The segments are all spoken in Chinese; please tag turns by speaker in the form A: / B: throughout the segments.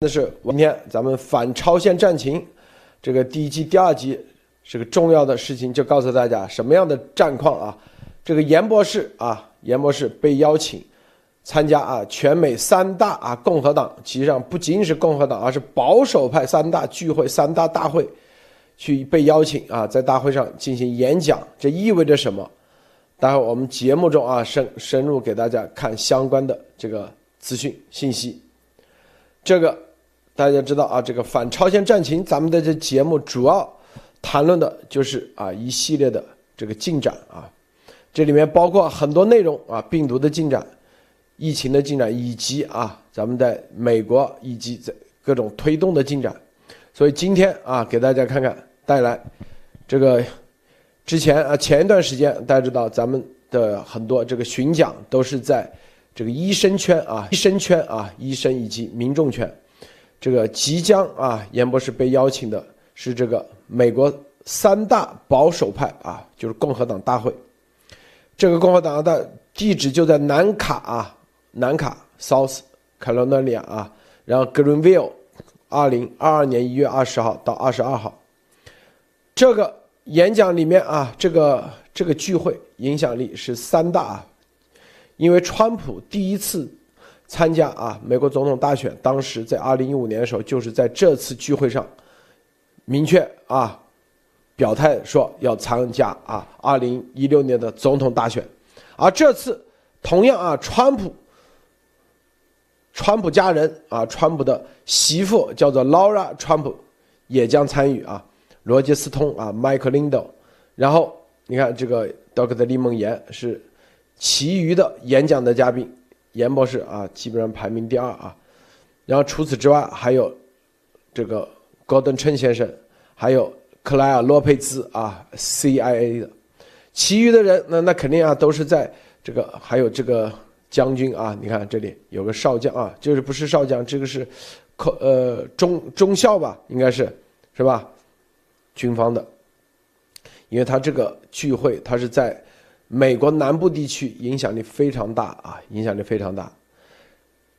A: 那是今天咱们反超限战情，这个第一季、第二集是个重要的事情，就告诉大家什么样的战况啊？这个严博士啊，严博士被邀请参加啊全美三大啊共和党，其实上不仅仅是共和党，而是保守派三大聚会、三大大会去被邀请啊，在大会上进行演讲，这意味着什么？待会我们节目中啊深深入给大家看相关的这个资讯信息，这个。大家知道啊，这个反超限战情，咱们的这节目主要谈论的就是啊一系列的这个进展啊，这里面包括很多内容啊，病毒的进展、疫情的进展，以及啊咱们在美国以及在各种推动的进展。所以今天啊，给大家看看带来这个之前啊前一段时间大家知道咱们的很多这个巡讲都是在这个医生圈啊、医生圈啊、医生以及民众圈。这个即将啊，严博士被邀请的是这个美国三大保守派啊，就是共和党大会。这个共和党的地址就在南卡啊，南卡 （South Carolina） 啊，然后 Greenville，二零二二年一月二十号到二十二号。这个演讲里面啊，这个这个聚会影响力是三大啊，因为川普第一次。参加啊，美国总统大选，当时在二零一五年的时候，就是在这次聚会上，明确啊，表态说要参加啊二零一六年的总统大选，而这次同样啊，川普，川普家人啊，川普的媳妇叫做 Laura 川普也将参与啊，罗杰斯通啊，Mike Lindo，然后你看这个 Dr. 李梦妍是其余的演讲的嘉宾。严博士啊，基本上排名第二啊，然后除此之外还有这个高登称先生，还有克莱尔洛佩兹啊，CIA 的，其余的人那那肯定啊都是在这个还有这个将军啊，你看这里有个少将啊，就是不是少将，这个是呃中中校吧，应该是是吧？军方的，因为他这个聚会他是在。美国南部地区影响力非常大啊，影响力非常大。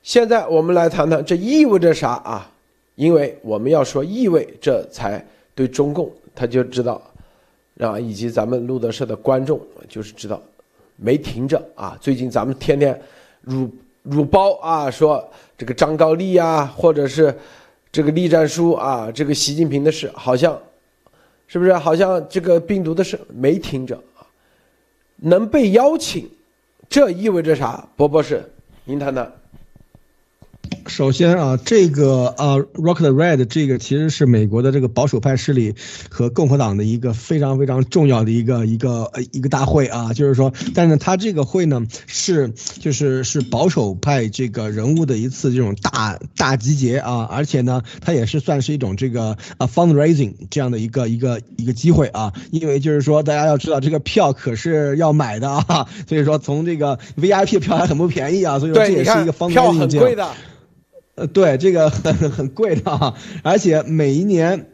A: 现在我们来谈谈这意味着啥啊？因为我们要说意味，这才对中共他就知道，啊，以及咱们路德社的观众就是知道，没停着啊。最近咱们天天辱辱包啊，说这个张高丽啊，或者是这个栗战书啊，这个习近平的事，好像是不是？好像这个病毒的事没停着。能被邀请，这意味着啥？博博士，您谈谈。
B: 首先啊，这个啊，Rock the Red 这个其实是美国的这个保守派势力和共和党的一个非常非常重要的一个一个呃一个大会啊，就是说，但是他这个会呢是就是是保守派这个人物的一次这种大大集结啊，而且呢，它也是算是一种这个啊 fundraising 这样的一个一个一个机会啊，因为就是说大家要知道这个票可是要买的啊，所以说从这个 VIP 票还很不便宜啊，所以说这也是一个 fundraising
A: 票很贵的。
B: 呃，对，这个很很贵的啊，而且每一年。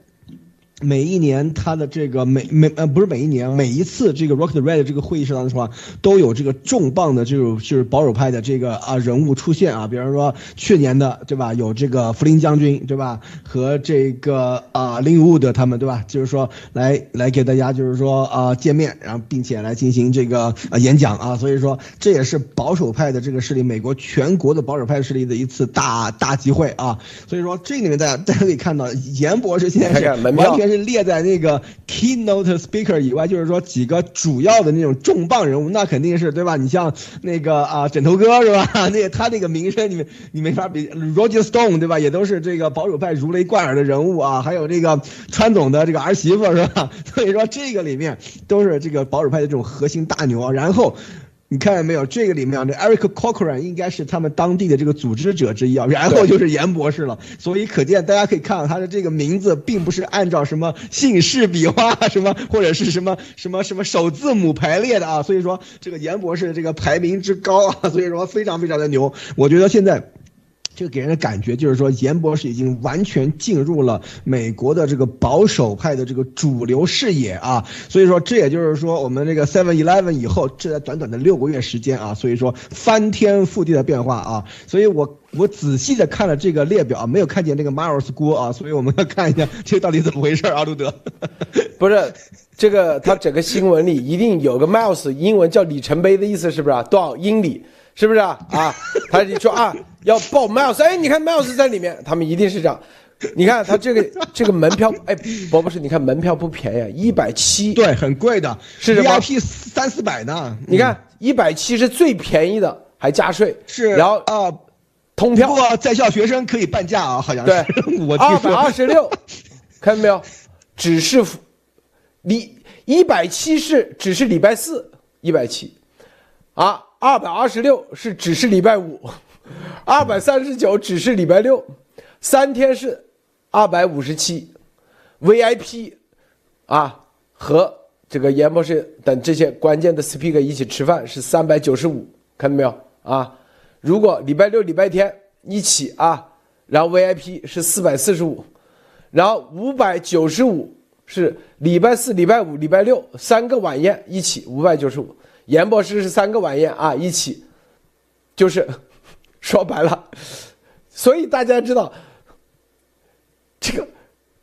B: 每一年，他的这个每每呃不是每一年，每一次这个 Rock the Red 这个会议上的话，都有这个重磅的这种就是保守派的这个啊人物出现啊，比方说去年的对吧，有这个福林将军对吧，和这个啊林伍德他们对吧，就是说来来给大家就是说啊见面，然后并且来进行这个啊演讲啊，所以说这也是保守派的这个势力，美国全国的保守派势力的一次大大集会啊，所以说这里面大家大家可以看到，严博士现在是完全。是列在那个 keynote speaker 以外，就是说几个主要的那种重磅人物，那肯定是对吧？你像那个啊枕头哥是吧？那他那个名声，你们你没法比。Roger Stone 对吧？也都是这个保守派如雷贯耳的人物啊。还有这个川总的这个儿媳妇是吧？所以说这个里面都是这个保守派的这种核心大牛啊。然后。你看见没有？这个里面这 Eric Cochran 应该是他们当地的这个组织者之一啊。然后就是严博士了，所以可见大家可以看到他的这个名字并不是按照什么姓氏笔画什么或者是什么什么什么首字母排列的啊。所以说这个严博士这个排名之高啊，所以说非常非常的牛。我觉得现在。这个给人的感觉就是说，严博士已经完全进入了美国的这个保守派的这个主流视野啊。所以说，这也就是说，我们这个 Seven Eleven 以后，这在短短的六个月时间啊，所以说翻天覆地的变化啊。所以我我仔细的看了这个列表，没有看见那个 Miles 锅啊，所以我们要看一下这到底怎么回事啊，路德。
A: 不是，这个他整个新闻里一定有个 Miles，英文叫里程碑的意思，是不是啊？多少英里？是不是啊？啊，他你说啊，要报 Miles，哎，你看 Miles 在里面，他们一定是这样。你看他这个这个门票，哎，博博士，你看门票不便宜，一百七，
B: 对，很贵的，
A: 是
B: VIP 三四百呢。
A: 你看一百七是最便宜的，还加税，
B: 是，
A: 然后
B: 啊，
A: 通票，
B: 不过在校学生可以半价啊，好像是。
A: 对，
B: 我
A: 二百二十六，看到没有？只是礼一百七是只是礼拜四一百七，啊。二百二十六是只是礼拜五，二百三十九只是礼拜六，三天是二百五十七，VIP，啊和这个严博士等这些关键的 speaker 一起吃饭是三百九十五，看到没有啊？如果礼拜六、礼拜天一起啊，然后 VIP 是四百四十五，然后五百九十五是礼拜四、礼拜五、礼拜六三个晚宴一起五百九十五。严博士是三个晚宴啊，一起，就是说白了，所以大家知道，这个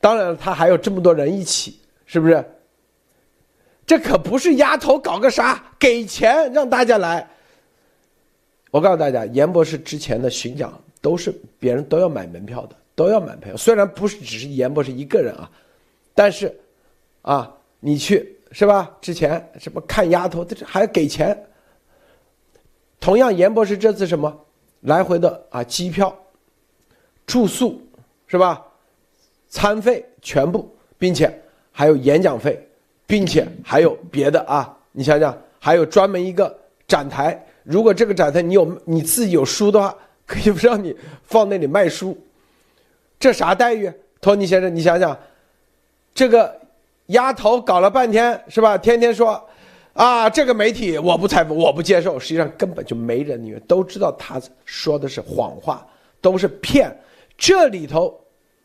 A: 当然他还有这么多人一起，是不是？这可不是丫头搞个啥，给钱让大家来。我告诉大家，严博士之前的巡讲都是别人都要买门票的，都要买票。虽然不是只是严博士一个人啊，但是啊，你去。是吧？之前什么看丫头，这还要给钱。同样，严博士这次什么来回的啊，机票、住宿是吧？餐费全部，并且还有演讲费，并且还有别的啊。你想想，还有专门一个展台，如果这个展台你有你自己有书的话，可以不让你放那里卖书。这啥待遇？托尼先生，你想想，这个。丫头搞了半天是吧？天天说，啊，这个媒体我不采访，我不接受。实际上根本就没人，你们都知道他说的是谎话，都是骗。这里头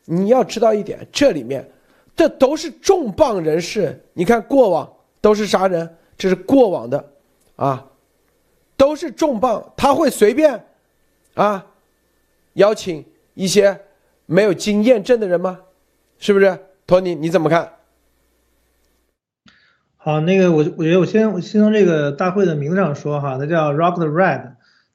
A: 你要知道一点，这里面这都是重磅人士。你看过往都是啥人？这是过往的，啊，都是重磅。他会随便啊邀请一些没有经验证的人吗？是不是？托尼你怎么看？
C: 好，那个我我觉得我先我先从这个大会的名字上说哈，它叫 Rock the Red，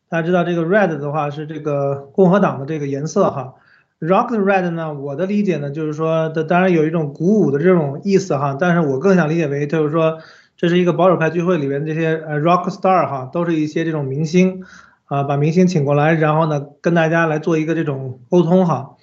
C: 大家知道这个 Red 的话是这个共和党的这个颜色哈，Rock the Red 呢，我的理解呢就是说，它当然有一种鼓舞的这种意思哈，但是我更想理解为就是说，这是一个保守派聚会里边这些呃 Rock Star 哈，都是一些这种明星啊，把明星请过来，然后呢跟大家来做一个这种沟通哈，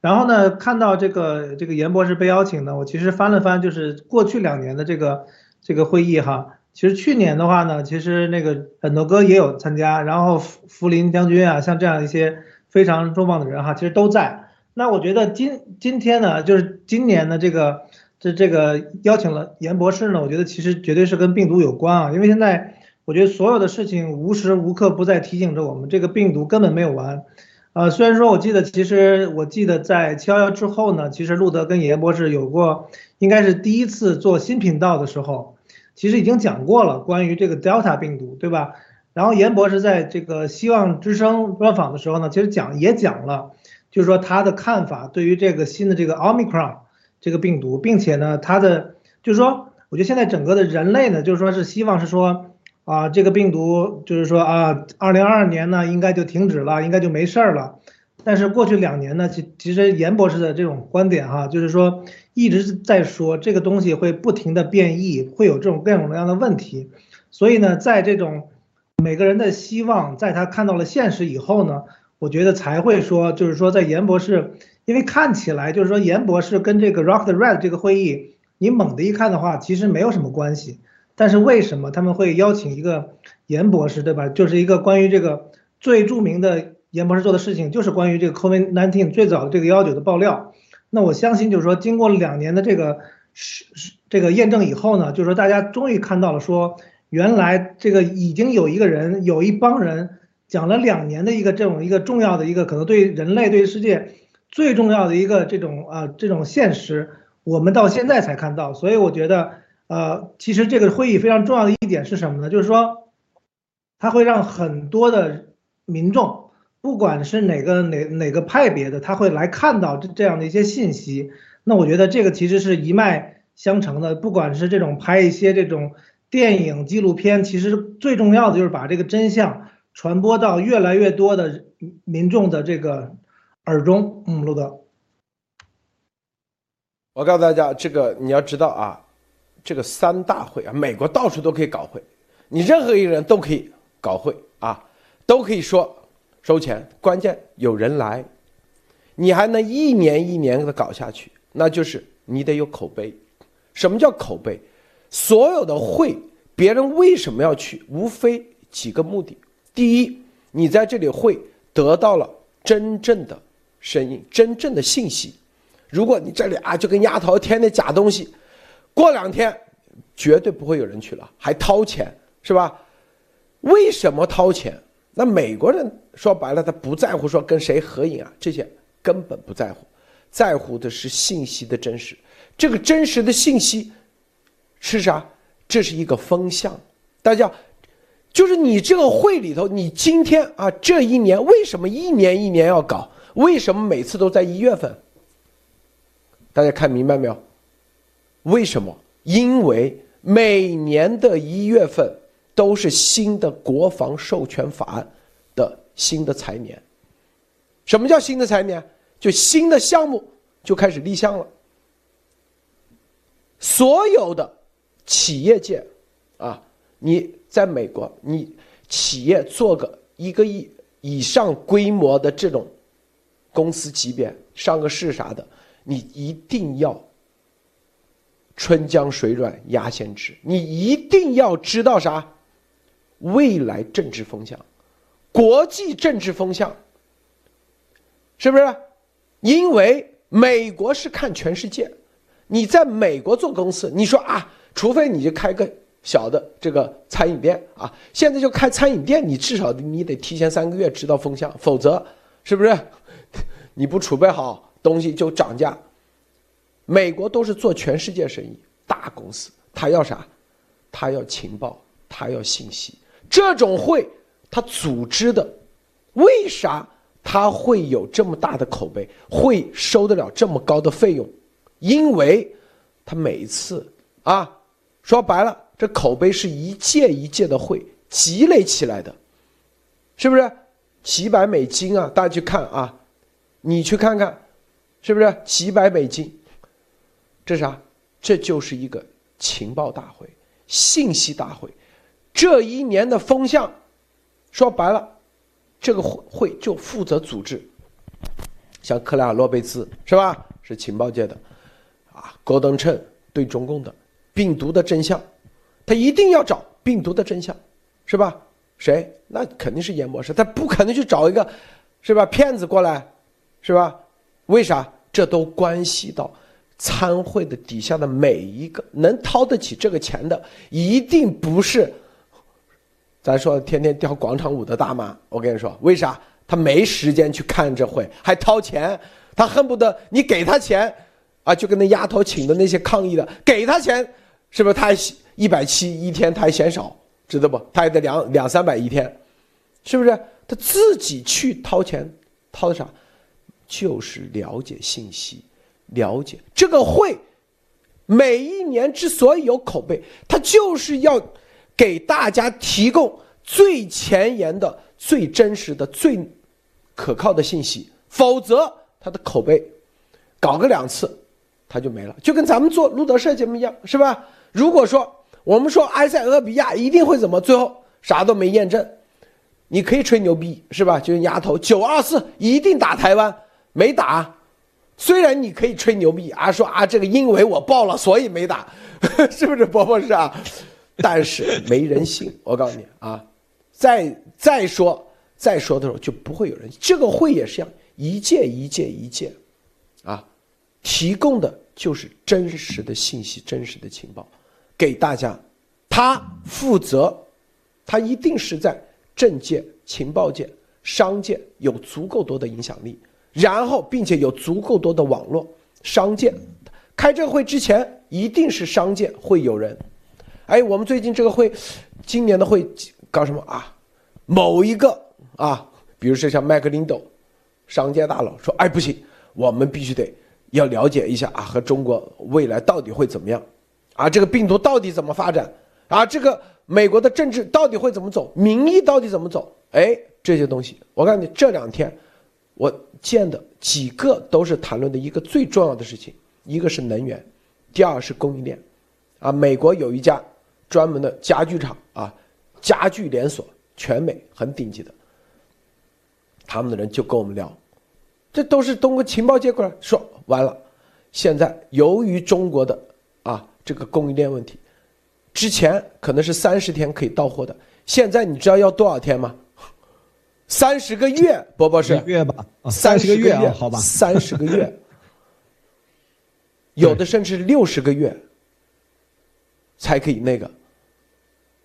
C: 然后呢看到这个这个严博士被邀请呢，我其实翻了翻，就是过去两年的这个。这个会议哈，其实去年的话呢，其实那个很多哥也有参加，然后福福林将军啊，像这样一些非常重磅的人哈，其实都在。那我觉得今今天呢，就是今年的这个这这个邀请了严博士呢，我觉得其实绝对是跟病毒有关啊，因为现在我觉得所有的事情无时无刻不在提醒着我们，这个病毒根本没有完。呃，虽然说我记得，其实我记得在七幺幺之后呢，其实路德跟严博士有过，应该是第一次做新频道的时候。其实已经讲过了关于这个 Delta 病毒，对吧？然后严博士在这个希望之声专访的时候呢，其实讲也讲了，就是说他的看法对于这个新的这个 Omicron 这个病毒，并且呢，他的就是说，我觉得现在整个的人类呢，就是说是希望是说啊，这个病毒就是说啊，二零二二年呢应该就停止了，应该就没事儿了。但是过去两年呢，其其实严博士的这种观点哈，就是说一直在说这个东西会不停的变异，会有这种各种各样的问题。所以呢，在这种每个人的希望，在他看到了现实以后呢，我觉得才会说，就是说在严博士，因为看起来就是说严博士跟这个 Rock the Red 这个会议，你猛的一看的话，其实没有什么关系。但是为什么他们会邀请一个严博士，对吧？就是一个关于这个最著名的。严博士做的事情就是关于这个 COVID-19 最早的这个幺九的爆料。那我相信，就是说，经过两年的这个是是这个验证以后呢，就是说，大家终于看到了，说原来这个已经有一个人，有一帮人讲了两年的一个这种一个重要的一个可能对人类对世界最重要的一个这种啊这种现实，我们到现在才看到。所以我觉得，呃，其实这个会议非常重要的一点是什么呢？就是说，它会让很多的民众，不管是哪个哪哪个派别的，他会来看到这这样的一些信息。那我觉得这个其实是一脉相承的，不管是这种拍一些这种电影纪录片，其实最重要的就是把这个真相。传播到越来越多的民众的这个耳中，嗯，陆德，
A: 我告诉大家，这个你要知道啊，这个三大会啊，美国到处都可以搞会，你任何一个人都可以搞会啊，都可以说收钱，关键有人来，你还能一年一年的搞下去，那就是你得有口碑。什么叫口碑？所有的会，别人为什么要去？无非几个目的。第一，你在这里会得到了真正的声音、真正的信息。如果你这里啊就跟丫头添的假东西，过两天绝对不会有人去了，还掏钱，是吧？为什么掏钱？那美国人说白了，他不在乎说跟谁合影啊，这些根本不在乎，在乎的是信息的真实。这个真实的信息是啥？这是一个风向，大家。就是你这个会里头，你今天啊，这一年为什么一年一年要搞？为什么每次都在一月份？大家看明白没有？为什么？因为每年的一月份都是新的国防授权法案的新的财年。什么叫新的财年？就新的项目就开始立项了。所有的企业界啊，你。在美国，你企业做个一个亿以上规模的这种公司级别上个市啥的，你一定要春江水暖鸭先知，你一定要知道啥？未来政治风向，国际政治风向，是不是？因为美国是看全世界，你在美国做公司，你说啊，除非你就开个。小的这个餐饮店啊，现在就开餐饮店，你至少你得提前三个月知道风向，否则是不是 你不储备好东西就涨价？美国都是做全世界生意，大公司他要啥？他要情报，他要信息。这种会他组织的，为啥他会有这么大的口碑，会收得了这么高的费用？因为他每一次啊，说白了。这口碑是一届一届的会积累起来的，是不是？几百美金啊！大家去看啊，你去看看，是不是几百美金？这啥？这就是一个情报大会、信息大会。这一年的风向，说白了，这个会就负责组织。像克莱尔洛贝兹是吧？是情报界的，啊，戈登称对中共的病毒的真相。他一定要找病毒的真相，是吧？谁？那肯定是严博士，他不可能去找一个，是吧？骗子过来，是吧？为啥？这都关系到参会的底下的每一个能掏得起这个钱的，一定不是咱说天天跳广场舞的大妈。我跟你说，为啥？她没时间去看这会，还掏钱，她恨不得你给她钱，啊，就跟那丫头请的那些抗议的，给她钱，是不是？她还。一百七一天她还嫌少，知道不？她还得两两三百一天，是不是？她自己去掏钱，掏的啥？就是了解信息，了解这个会。每一年之所以有口碑，他就是要给大家提供最前沿的、最真实的、最可靠的信息，否则他的口碑搞个两次他就没了，就跟咱们做路德社节目一样，是吧？如果说。我们说埃塞俄比亚一定会怎么？最后啥都没验证，你可以吹牛逼是吧？就是丫头九二四一定打台湾，没打。虽然你可以吹牛逼啊，说啊这个因为我报了所以没打，是不是伯伯是啊？但是没人信。我告诉你啊，再再说再说的时候就不会有人。这个会也是一样，一届一届一届，啊，提供的就是真实的信息，真实的情报。给大家，他负责，他一定是在政界情报界、商界有足够多的影响力，然后并且有足够多的网络，商界开这个会之前一定是商界会有人。哎，我们最近这个会，今年的会搞什么啊？某一个啊，比如说像麦克林斗，商界大佬说，哎不行，我们必须得要了解一下啊，和中国未来到底会怎么样，啊，这个病毒到底怎么发展，啊，这个美国的政治到底会怎么走，民意到底怎么走？哎，这些东西，我告诉你，这两天我见的几个都是谈论的一个最重要的事情，一个是能源，第二是供应链，啊，美国有一家。专门的家具厂啊，家具连锁，全美很顶级的。他们的人就跟我们聊，这都是通过情报接过来，说完了。现在由于中国的啊这个供应链问题，之前可能是三十天可以到货的，现在你知道要多少天吗？三十个月，波波是
B: 月吧？
A: 三十个
B: 月啊，好吧，
A: 三十个月，有的甚至六十个月。才可以那个。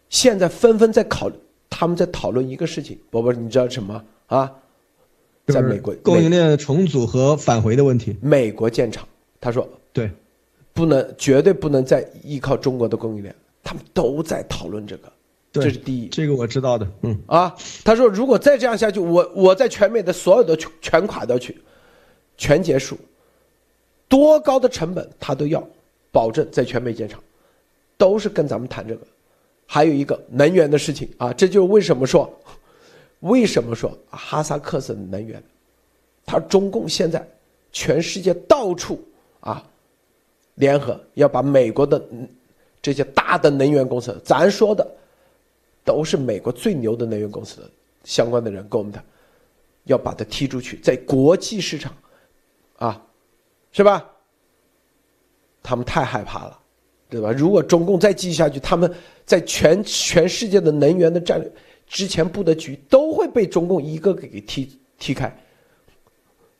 A: 现在纷纷在考，他们在讨论一个事情，宝宝，你知道什么啊？在美国
B: 供应链重组和返回的问题。
A: 美国建厂，他说
B: 对，
A: 不能绝对不能再依靠中国的供应链，他们都在讨论这个，这是第一。
B: 这个我知道的，嗯
A: 啊，他说如果再这样下去，我我在全美的所有的全全垮掉去，全结束，多高的成本他都要保证在全美建厂。都是跟咱们谈这个，还有一个能源的事情啊，这就是为什么说，为什么说哈萨克斯坦能源，他中共现在全世界到处啊联合要把美国的这些大的能源公司，咱说的都是美国最牛的能源公司的相关的人跟我们谈，要把它踢出去，在国际市场啊，是吧？他们太害怕了。对吧？如果中共再继续下去，他们在全全世界的能源的战略之前布的局都会被中共一个个给踢踢开。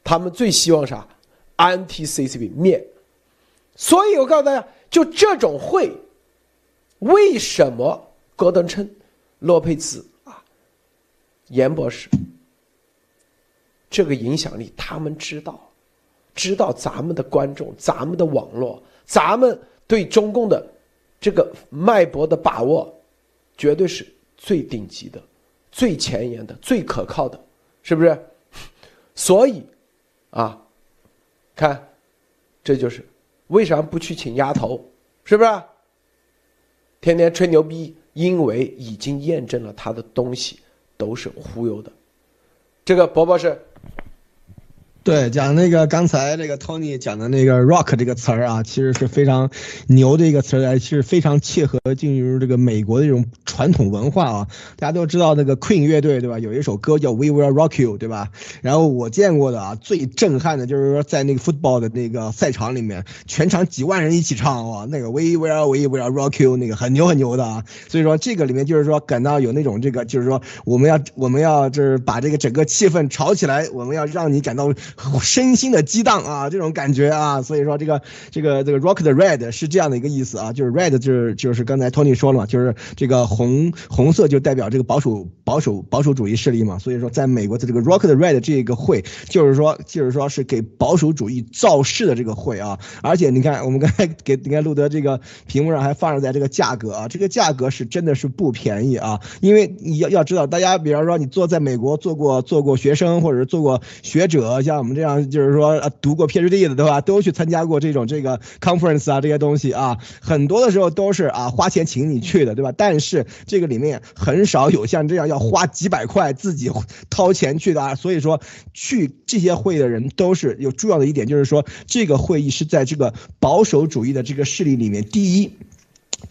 A: 他们最希望啥？安 T C C P 灭。所以我告诉大家，就这种会，为什么戈登称、洛佩兹啊、严博士这个影响力，他们知道，知道咱们的观众、咱们的网络、咱们。对中共的这个脉搏的把握，绝对是最顶级的、最前沿的、最可靠的，是不是？所以，啊，看，这就是为啥不去请丫头，是不是？天天吹牛逼，因为已经验证了他的东西都是忽悠的。这个伯伯是。
B: 对，讲那个刚才这个 Tony 讲的那个 rock 这个词儿啊，其实是非常牛的一个词儿，其实非常切合进入这个美国的这种传统文化啊。大家都知道那个 Queen 乐队对吧？有一首歌叫 We Will Rock You 对吧？然后我见过的啊，最震撼的就是说在那个 football 的那个赛场里面，全场几万人一起唱啊，那个 We Will We Will Rock You 那个很牛很牛的啊。所以说这个里面就是说感到有那种这个就是说我们要我们要就是把这个整个气氛炒起来，我们要让你感到。身心的激荡啊，这种感觉啊，所以说这个这个这个 rock the red 是这样的一个意思啊，就是 red 就是就是刚才 Tony 说了嘛，就是这个红红色就代表这个保守保守保守主义势力嘛，所以说在美国的这个 rock the red 这个会，就是说就是说是给保守主义造势的这个会啊，而且你看我们刚才给你看路德这个屏幕上还放着在这个价格啊，这个价格是真的是不便宜啊，因为你要要知道，大家比方说你做在美国做过做过学生或者是做过学者，像我们。这样就是说，读过 PhD 的对吧？都去参加过这种这个 conference 啊，这些东西啊，很多的时候都是啊花钱请你去的，对吧？但是这个里面很少有像这样要花几百块自己掏钱去的啊。所以说，去这些会的人都是有重要的一点，就是说这个会议是在这个保守主义的这个势力里面，第一。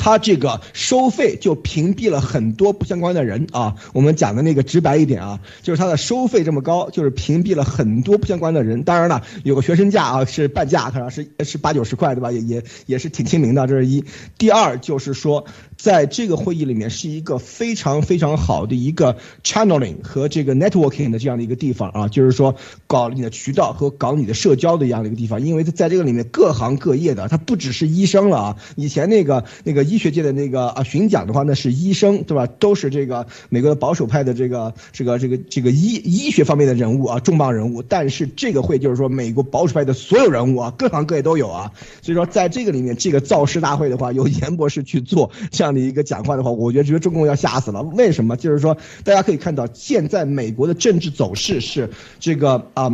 B: 它这个收费就屏蔽了很多不相关的人啊。我们讲的那个直白一点啊，就是它的收费这么高，就是屏蔽了很多不相关的人。当然了，有个学生价啊，是半价，可能是是八九十块，对吧？也也也是挺亲民的。这是一。第二就是说。在这个会议里面是一个非常非常好的一个 channeling 和这个 networking 的这样的一个地方啊，就是说搞你的渠道和搞你的社交的一样的一个地方，因为在这个里面各行各业的，他不只是医生了啊，以前那个那个医学界的那个啊巡讲的话，那是医生对吧？都是这个美国的保守派的这个这个这个这个医医学方面的人物啊，重磅人物。但是这个会就是说美国保守派的所有人物啊，各行各业都有啊。所以说在这个里面，这个造势大会的话，由严博士去做这样的一个讲话的话，我觉得觉得中共要吓死了。为什么？就是说大家可以看到，现在美国的政治走势是这个啊。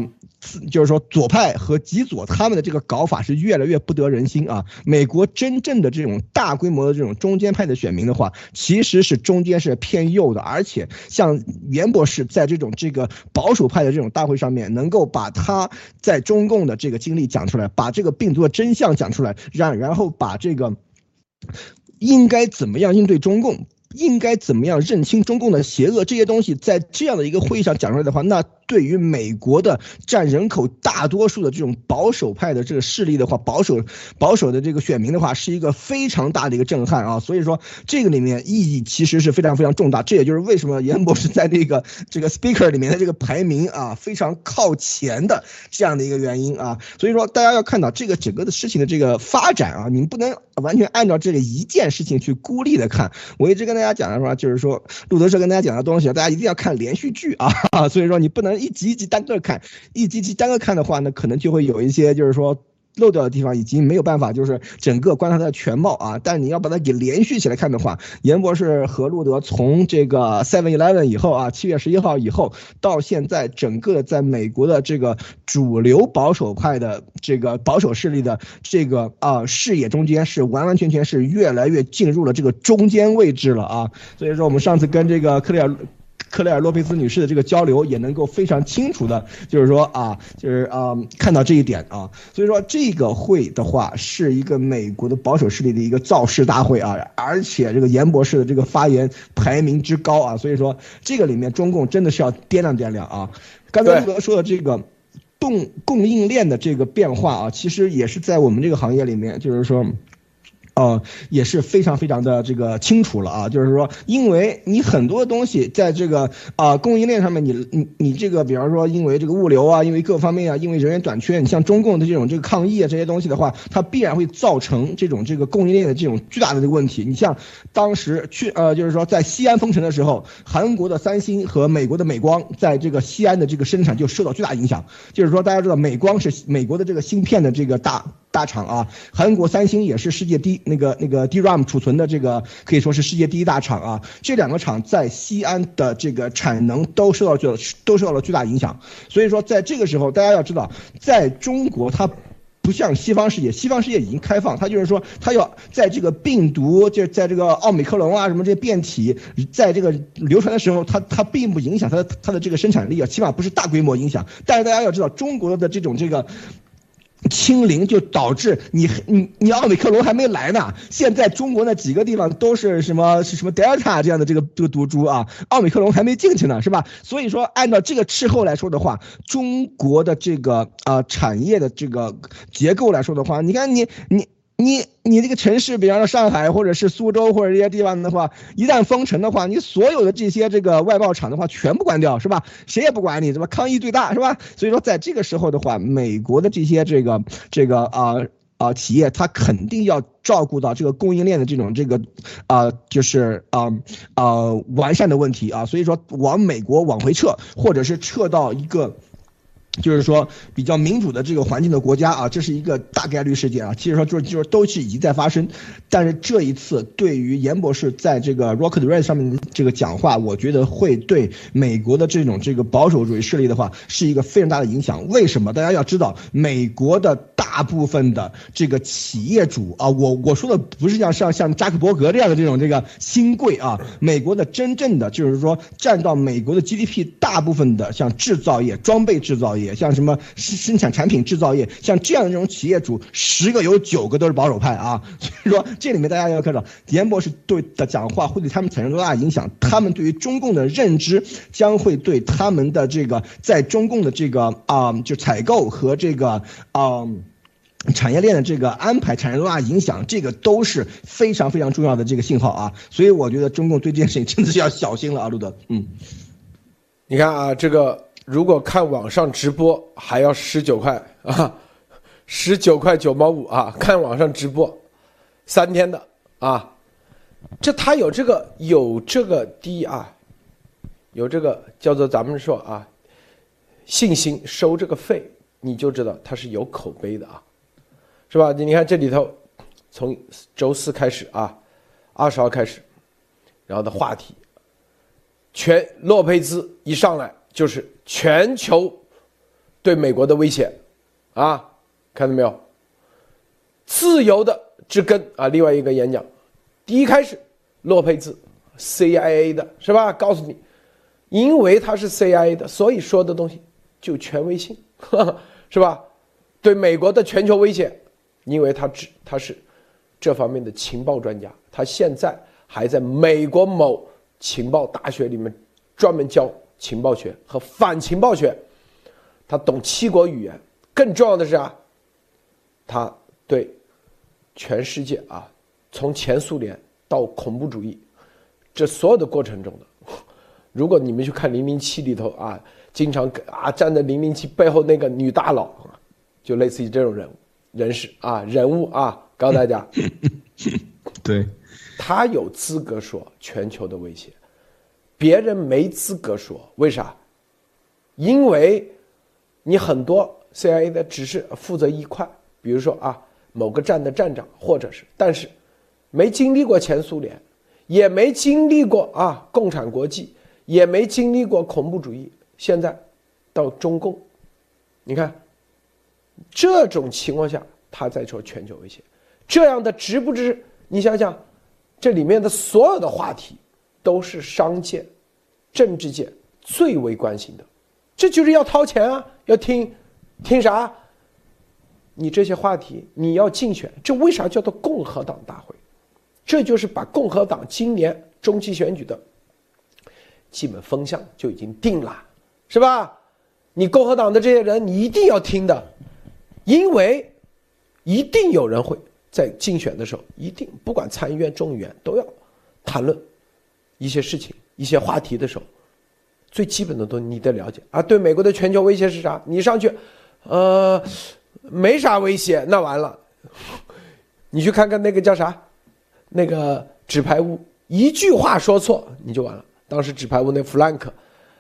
B: 就是说，左派和极左他们的这个搞法是越来越不得人心啊！美国真正的这种大规模的这种中间派的选民的话，其实是中间是偏右的，而且像袁博士在这种这个保守派的这种大会上面，能够把他在中共的这个经历讲出来，把这个病毒的真相讲出来，然然后把这个应该怎么样应对中共。应该怎么样认清中共的邪恶？这些东西在这样的一个会议上讲出来的话，那对于美国的占人口大多数的这种保守派的这个势力的话，保守保守的这个选民的话，是一个非常大的一个震撼啊！所以说这个里面意义其实是非常非常重大。这也就是为什么严博士在这个这个 speaker 里面的这个排名啊非常靠前的这样的一个原因啊。所以说大家要看到这个整个的事情的这个发展啊，你们不能完全按照这个一件事情去孤立的看。我一直跟大家。大家讲的话，就是说路德社跟大家讲的东西，大家一定要看连续剧啊，所以说你不能一集一集单个看，一集集单个看的话，呢可能就会有一些就是说。漏掉的地方已经没有办法，就是整个观察它的全貌啊。但你要把它给连续起来看的话，严博士和路德从这个 Seven Eleven 以后啊，七月十一号以后到现在，整个在美国的这个主流保守派的这个保守势力的这个啊视野中间，是完完全全是越来越进入了这个中间位置了啊。所以说，我们上次跟这个克里尔。克莱尔·洛佩兹女士的这个交流也能够非常清楚的，就是说啊，就是啊，看到这一点啊，所以说这个会的话是一个美国的保守势力的一个造势大会啊，而且这个严博士的这个发言排名之高啊，所以说这个里面中共真的是要掂量掂量啊。刚才陆德说的这个供供应链的这个变化啊，其实也是在我们这个行业里面，就是说。呃，也是非常非常的这个清楚了啊，就是说，因为你很多东西在这个啊供应链上面，你你你这个，比方说因为这个物流啊，因为各方面啊，因为人员短缺，你像中共的这种这个抗疫啊这些东西的话，它必然会造成这种这个供应链的这种巨大的这个问题。你像当时去呃，就是说在西安封城的时候，韩国的三星和美国的美光在这个西安的这个生产就受到巨大影响。就是说，大家知道美光是美国的这个芯片的这个大。大厂啊，韩国三星也是世界第一那个那个 DRAM 储存的这个可以说是世界第一大厂啊。这两个厂在西安的这个产能都受到巨都受到了巨大影响。所以说，在这个时候，大家要知道，在中国它不像西方世界，西方世界已经开放，它就是说它要在这个病毒就是在这个奥密克戎啊什么这些变体在这个流传的时候，它它并不影响它的它的这个生产力啊，起码不是大规模影响。但是大家要知道，中国的这种这个。清零就导致你你你奥密克戎还没来呢，现在中国那几个地方都是什么是什么德尔塔这样的这个这个毒株啊，奥密克戎还没进去呢，是吧？所以说按照这个滞后来说的话，中国的这个啊产业的这个结构来说的话，你看你你。你你这个城市，比方说上海或者是苏州或者这些地方的话，一旦封城的话，你所有的这些这个外贸厂的话，全部关掉，是吧？谁也不管你，怎么？抗议最大，是吧？所以说，在这个时候的话，美国的这些这个这个啊啊企业，它肯定要照顾到这个供应链的这种这个啊，就是啊啊完善的问题啊。所以说，往美国往回撤，或者是撤到一个。就是说，比较民主的这个环境的国家啊，这是一个大概率事件啊。其实说，就是就是都是已经在发生，但是这一次对于严博士在这个 Rocket Red 上面的这个讲话，我觉得会对美国的这种这个保守主义势力的话，是一个非常大的影响。为什么？大家要知道，美国的大部分的这个企业主啊，我我说的不是像像像扎克伯格这样的这种这个新贵啊，美国的真正的就是说占到美国的 GDP 大部分的像制造业、装备制造业。也像什么生生产产品制造业，像这样的这种企业主，十个有九个都是保守派啊。所以说，这里面大家要看到，严博士对的讲话会对他们产生多大影响？他们对于中共的认知，将会对他们的这个在中共的这个啊，就采购和这个啊产业链的这个安排产生多大影响？这个都是非常非常重要的这个信号啊。所以我觉得中共对这件事情真的是要小心了啊，路德。嗯，
A: 你看啊，这个。如果看网上直播还要十九块啊，十九块九毛五啊！看网上直播，三天的啊，这他有这个有这个低啊，有这个叫做咱们说啊，信心收这个费，你就知道他是有口碑的啊，是吧？你看这里头，从周四开始啊，二十号开始，然后的话题，全洛佩兹一上来就是全球对美国的威胁啊，看到没有？自由的之根啊，另外一个演讲，第一开始。洛佩兹，CIA 的是吧？告诉你，因为他是 CIA 的，所以说的东西就权威性，是吧？对美国的全球威胁，因为他只他是这方面的情报专家，他现在还在美国某情报大学里面专门教情报学和反情报学，他懂七国语言。更重要的是啊，他对全世界啊，从前苏联。到恐怖主义，这所有的过程中的，如果你们去看《零零七》里头啊，经常啊站在零零七背后那个女大佬，就类似于这种人物人士啊人物啊，告诉大家，
B: 对，
A: 他有资格说全球的威胁，别人没资格说，为啥？因为，你很多 CIA 的只是负责一块，比如说啊某个站的站长，或者是，但是。没经历过前苏联，也没经历过啊共产国际，也没经历过恐怖主义。现在到中共，你看这种情况下，他在说全球威胁，这样的值不值？你想想，这里面的所有的话题都是商界、政治界最为关心的，这就是要掏钱啊，要听听啥？你这些话题你要竞选，这为啥叫做共和党大会？这就是把共和党今年中期选举的基本风向就已经定了，是吧？你共和党的这些人，你一定要听的，因为一定有人会在竞选的时候，一定不管参议院、众议院都要谈论一些事情、一些话题的时候，最基本的东西你得了解啊。对美国的全球威胁是啥？你上去，呃，没啥威胁，那完了，你去看看那个叫啥？那个纸牌屋一句话说错你就完了。当时纸牌屋那弗兰克，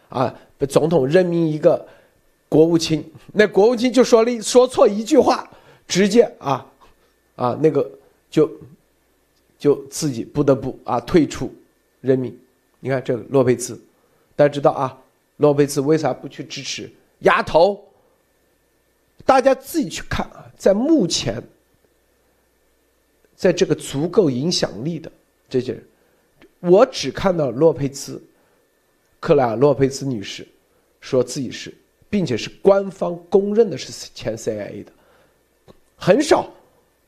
A: 啊，被总统任命一个国务卿，那国务卿就说了说错一句话，直接啊，啊那个就就自己不得不啊退出任命。你看这个洛佩兹，大家知道啊，洛佩兹为啥不去支持丫头？大家自己去看啊，在目前。在这个足够影响力的这些人，我只看到洛佩兹，克莱尔·洛佩兹女士说自己是，并且是官方公认的是前 CIA 的，很少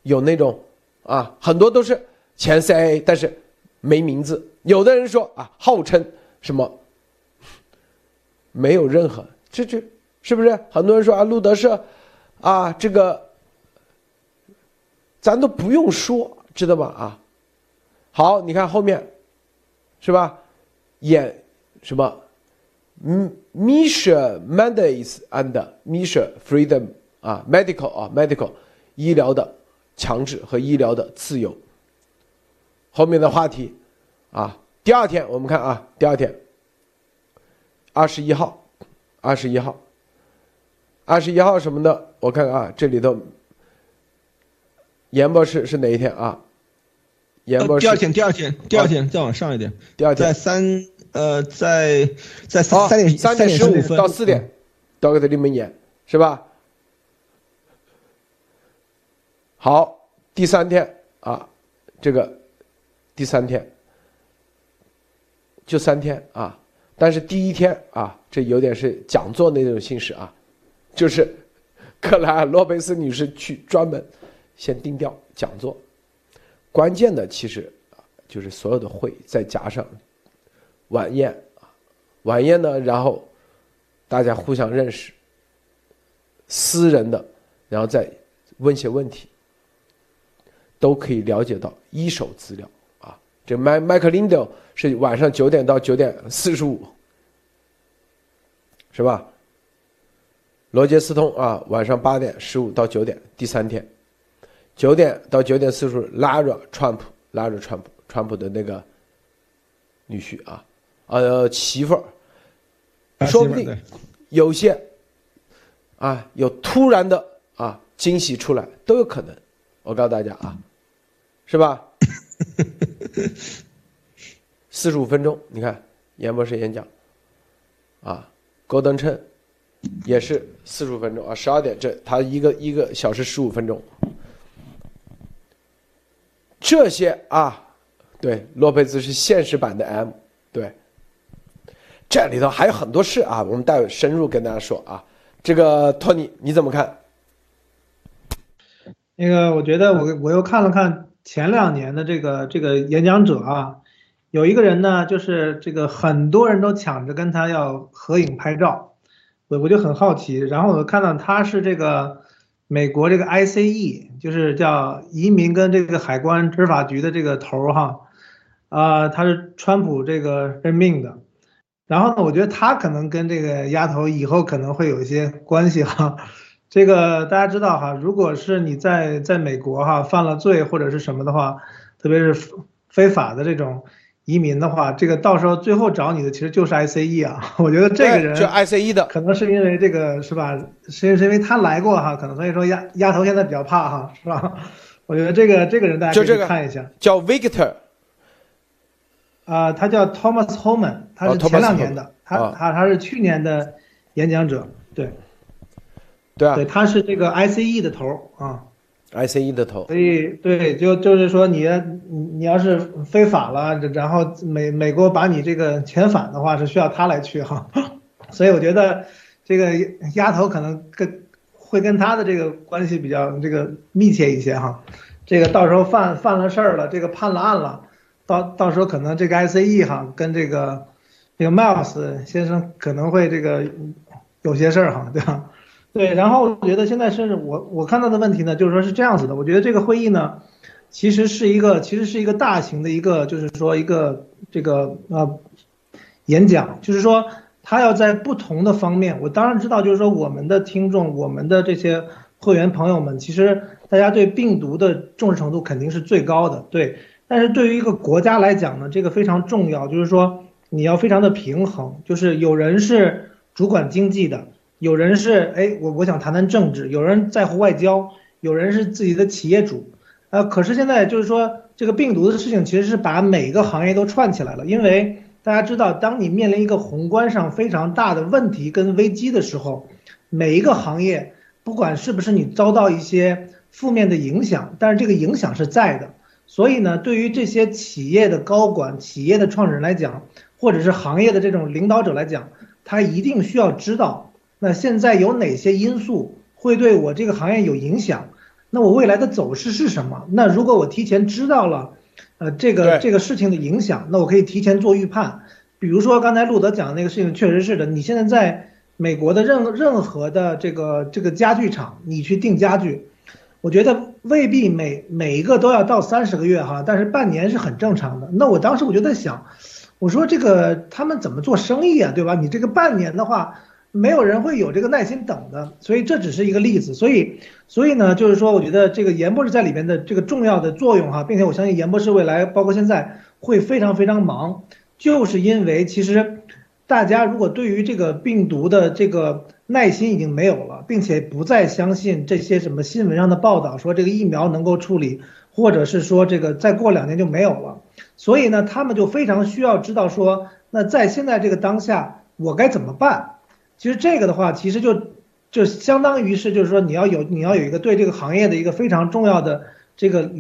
A: 有那种啊，很多都是前 CIA，但是没名字。有的人说啊，号称什么，没有任何，这这是不是？很多人说啊，路德社啊，这个。咱都不用说，知道吧？啊，好，你看后面，是吧？演什么？嗯，Misha mandates and Misha Freedom 啊，Medical 啊，Medical 医疗的强制和医疗的自由。后面的话题啊，第二天我们看啊，第二天，二十一号，二十一号，二十一号什么的，我看看啊，这里头。严博士是哪一天啊？严博士
B: 第二天，第二天，第二天再往上一点。
A: 第二天
B: 在三呃，在在三点
A: 三点十五到四点，都给他临门演是吧？好，第三天啊，这个第三天就三天啊，但是第一天啊，这有点是讲座那种形式啊，就是克莱尔·洛佩斯女士去专门。先定调讲座，关键的其实就是所有的会再加上晚宴，晚宴呢，然后大家互相认识，私人的，然后再问些问题，都可以了解到一手资料。这麦麦克林德是晚上九点到九点四十五，是吧？罗杰斯通啊，晚上八点十五到九点，第三天。九点到九点四十五，拉着川普，拉着川普，川普的那个女婿啊，呃媳妇儿，说不定有些啊有突然的啊惊喜出来都有可能。我告诉大家啊，是吧？四十五分钟，你看严博士演讲啊，高登称也是四十五分钟啊，十二点这他一个一个小时十五分钟。这些啊，对，洛佩兹是现实版的 M，对，这里头还有很多事啊，我们待会深入跟大家说啊。这个托尼你怎么看？
C: 那个，我觉得我我又看了看前两年的这个这个演讲者啊，有一个人呢，就是这个很多人都抢着跟他要合影拍照，我我就很好奇，然后我看到他是这个。美国这个 ICE 就是叫移民跟这个海关执法局的这个头儿哈，啊，他是川普这个任命的，然后呢，我觉得他可能跟这个丫头以后可能会有一些关系哈，这个大家知道哈，如果是你在在美国哈犯了罪或者是什么的话，特别是非法的这种。移民的话，这个到时候最后找你的其实就是 ICE 啊。我觉得这个人
A: 就 ICE 的，
C: 可能是因为这个是吧？是是因为他来过哈，可能所以说丫丫头现在比较怕哈，是吧？我觉得这个这个人大家可以看一下，
A: 叫 Victor，
C: 啊，他叫 Thomas Holman，他是前两年的，他他他是去年的演讲者，对，
A: 对啊，
C: 对，他是这个 ICE 的头啊。
A: ICE 的头，
C: 所以对，就就是说你你你要是非法了，然后美美国把你这个遣返的话，是需要他来去哈，所以我觉得这个丫头可能跟会跟他的这个关系比较这个密切一些哈，这个到时候犯犯了事儿了，这个判了案了，到到时候可能这个 ICE 哈跟这个这个 Miles 先生可能会这个有些事儿哈，对吧？对，然后我觉得现在是我我看到的问题呢，就是说是这样子的。我觉得这个会议呢，其实是一个其实是一个大型的一个，就是说一个这个呃演讲，就是说他要在不同的方面。我当然知道，就是说我们的听众，我们的这些会员朋友们，其实大家对病毒的重视程度肯定是最高的。对，但是对于一个国家来讲呢，这个非常重要，就是说你要非常的平衡，就是有人是主管经济的。有人是哎，我我想谈谈政治；有人在乎外交；有人是自己的企业主，呃，可是现在就是说这个病毒的事情，其实是把每一个行业都串起来了。因为大家知道，当你面临一个宏观上非常大的问题跟危机的时候，每一个行业，不管是不是你遭到一些负面的影响，但是这个影响是在的。所以呢，对于这些企业的高管、企业的创始人来讲，或者是行业的这种领导者来讲，他一定需要知道。那现在有哪些因素会对我这个行业有影响？那我未来的走势是什么？那如果我提前知道了，呃，这个这个事情的影响，那我可以提前做预判。比如说刚才路德讲的那个事情，确实是的。你现在在美国的任任何的这个这个家具厂，你去订家具，我觉得未必每每一个都要到三十个月哈，但是半年是很正常的。那我当时我就在想，我说这个他们怎么做生意啊，对吧？你这个半年的话。没有人会有这个耐心等的，所以这只是一个例子。所以，所以呢，就是说，我觉得这个严博士在里边的这个重要的作用哈，并且我相信严博士未来包括现在会非常非常忙，就是因为其实大家如果对于这个病毒的这个耐心已经没有了，并且不再相信这些什么新闻上的报道说这个疫苗能够处理，或者是说这个再过两年就没有了，所以呢，他们就非常需要知道说，那在现在这个当下我该怎么办？其实这个的话，其实就就相当于是，就是说你要有你要有一个对这个行业的一个非常重要的这个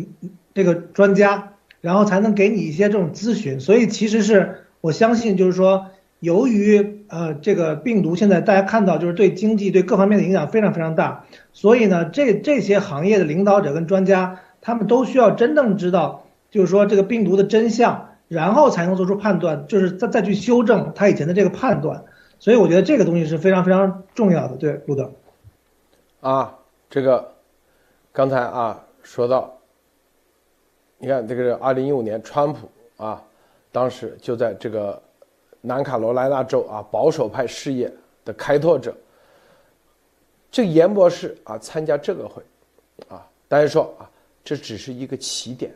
C: 这个专家，然后才能给你一些这种咨询。所以其实是我相信，就是说，由于呃这个病毒现在大家看到就是对经济对各方面的影响非常非常大，所以呢，这这些行业的领导者跟专家，他们都需要真正知道，就是说这个病毒的真相，然后才能做出判断，就是再再去修正他以前的这个判断。所以我觉得这个东西是非常非常重要的，对，路德。
A: 啊，这个刚才啊说到，你看这个二零一五年，川普啊，当时就在这个南卡罗来纳州啊保守派事业的开拓者，这个严博士啊参加这个会，啊，大家说啊，这只是一个起点，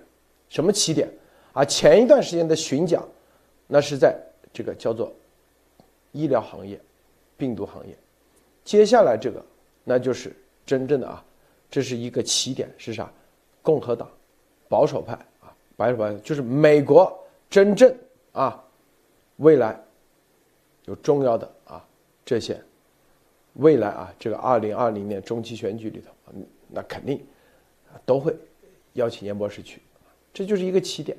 A: 什么起点？啊，前一段时间的巡讲，那是在这个叫做医疗行业、病毒行业。接下来这个，那就是真正的啊，这是一个起点是啥？共和党、保守派啊，保守派就是美国真正啊，未来有重要的啊这些，未来啊这个二零二零年中期选举里头，那肯定都会邀请严博士去，这就是一个起点。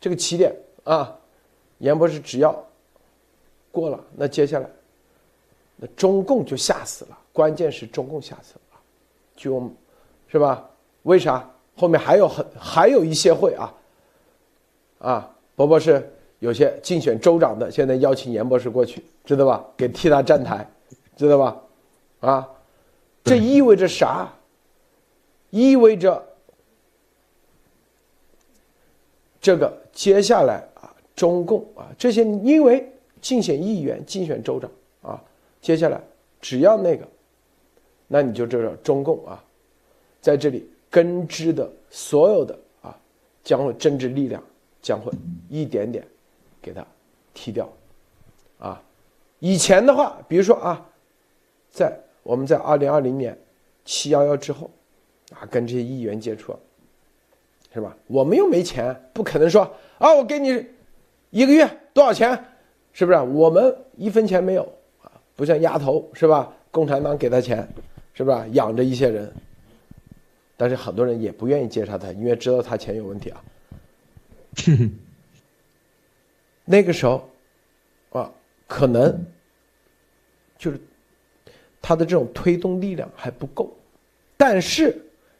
A: 这个起点啊，严博士只要过了，那接下来那中共就吓死了。关键是中共吓死了，就是吧？为啥？后面还有很还有一些会啊啊，博博士有些竞选州长的，现在邀请严博士过去，知道吧？给替他站台，知道吧？啊，这意味着啥？意味着。这个接下来啊，中共啊这些因为竞选议员、竞选州长啊，接下来只要那个，那你就知道中共啊，在这里根植的所有的啊，将会政治力量将会一点点给他踢掉，啊，以前的话，比如说啊，在我们在二零二零年七幺幺之后啊，跟这些议员接触。是吧？我们又没钱，不可能说啊，我给你一个月多少钱？是不是？我们一分钱没有啊，不像丫头是吧？共产党给他钱，是吧？养着一些人，但是很多人也不愿意接受他，因为知道他钱有问题啊。那个时候啊，可能就是他的这种推动力量还不够，但是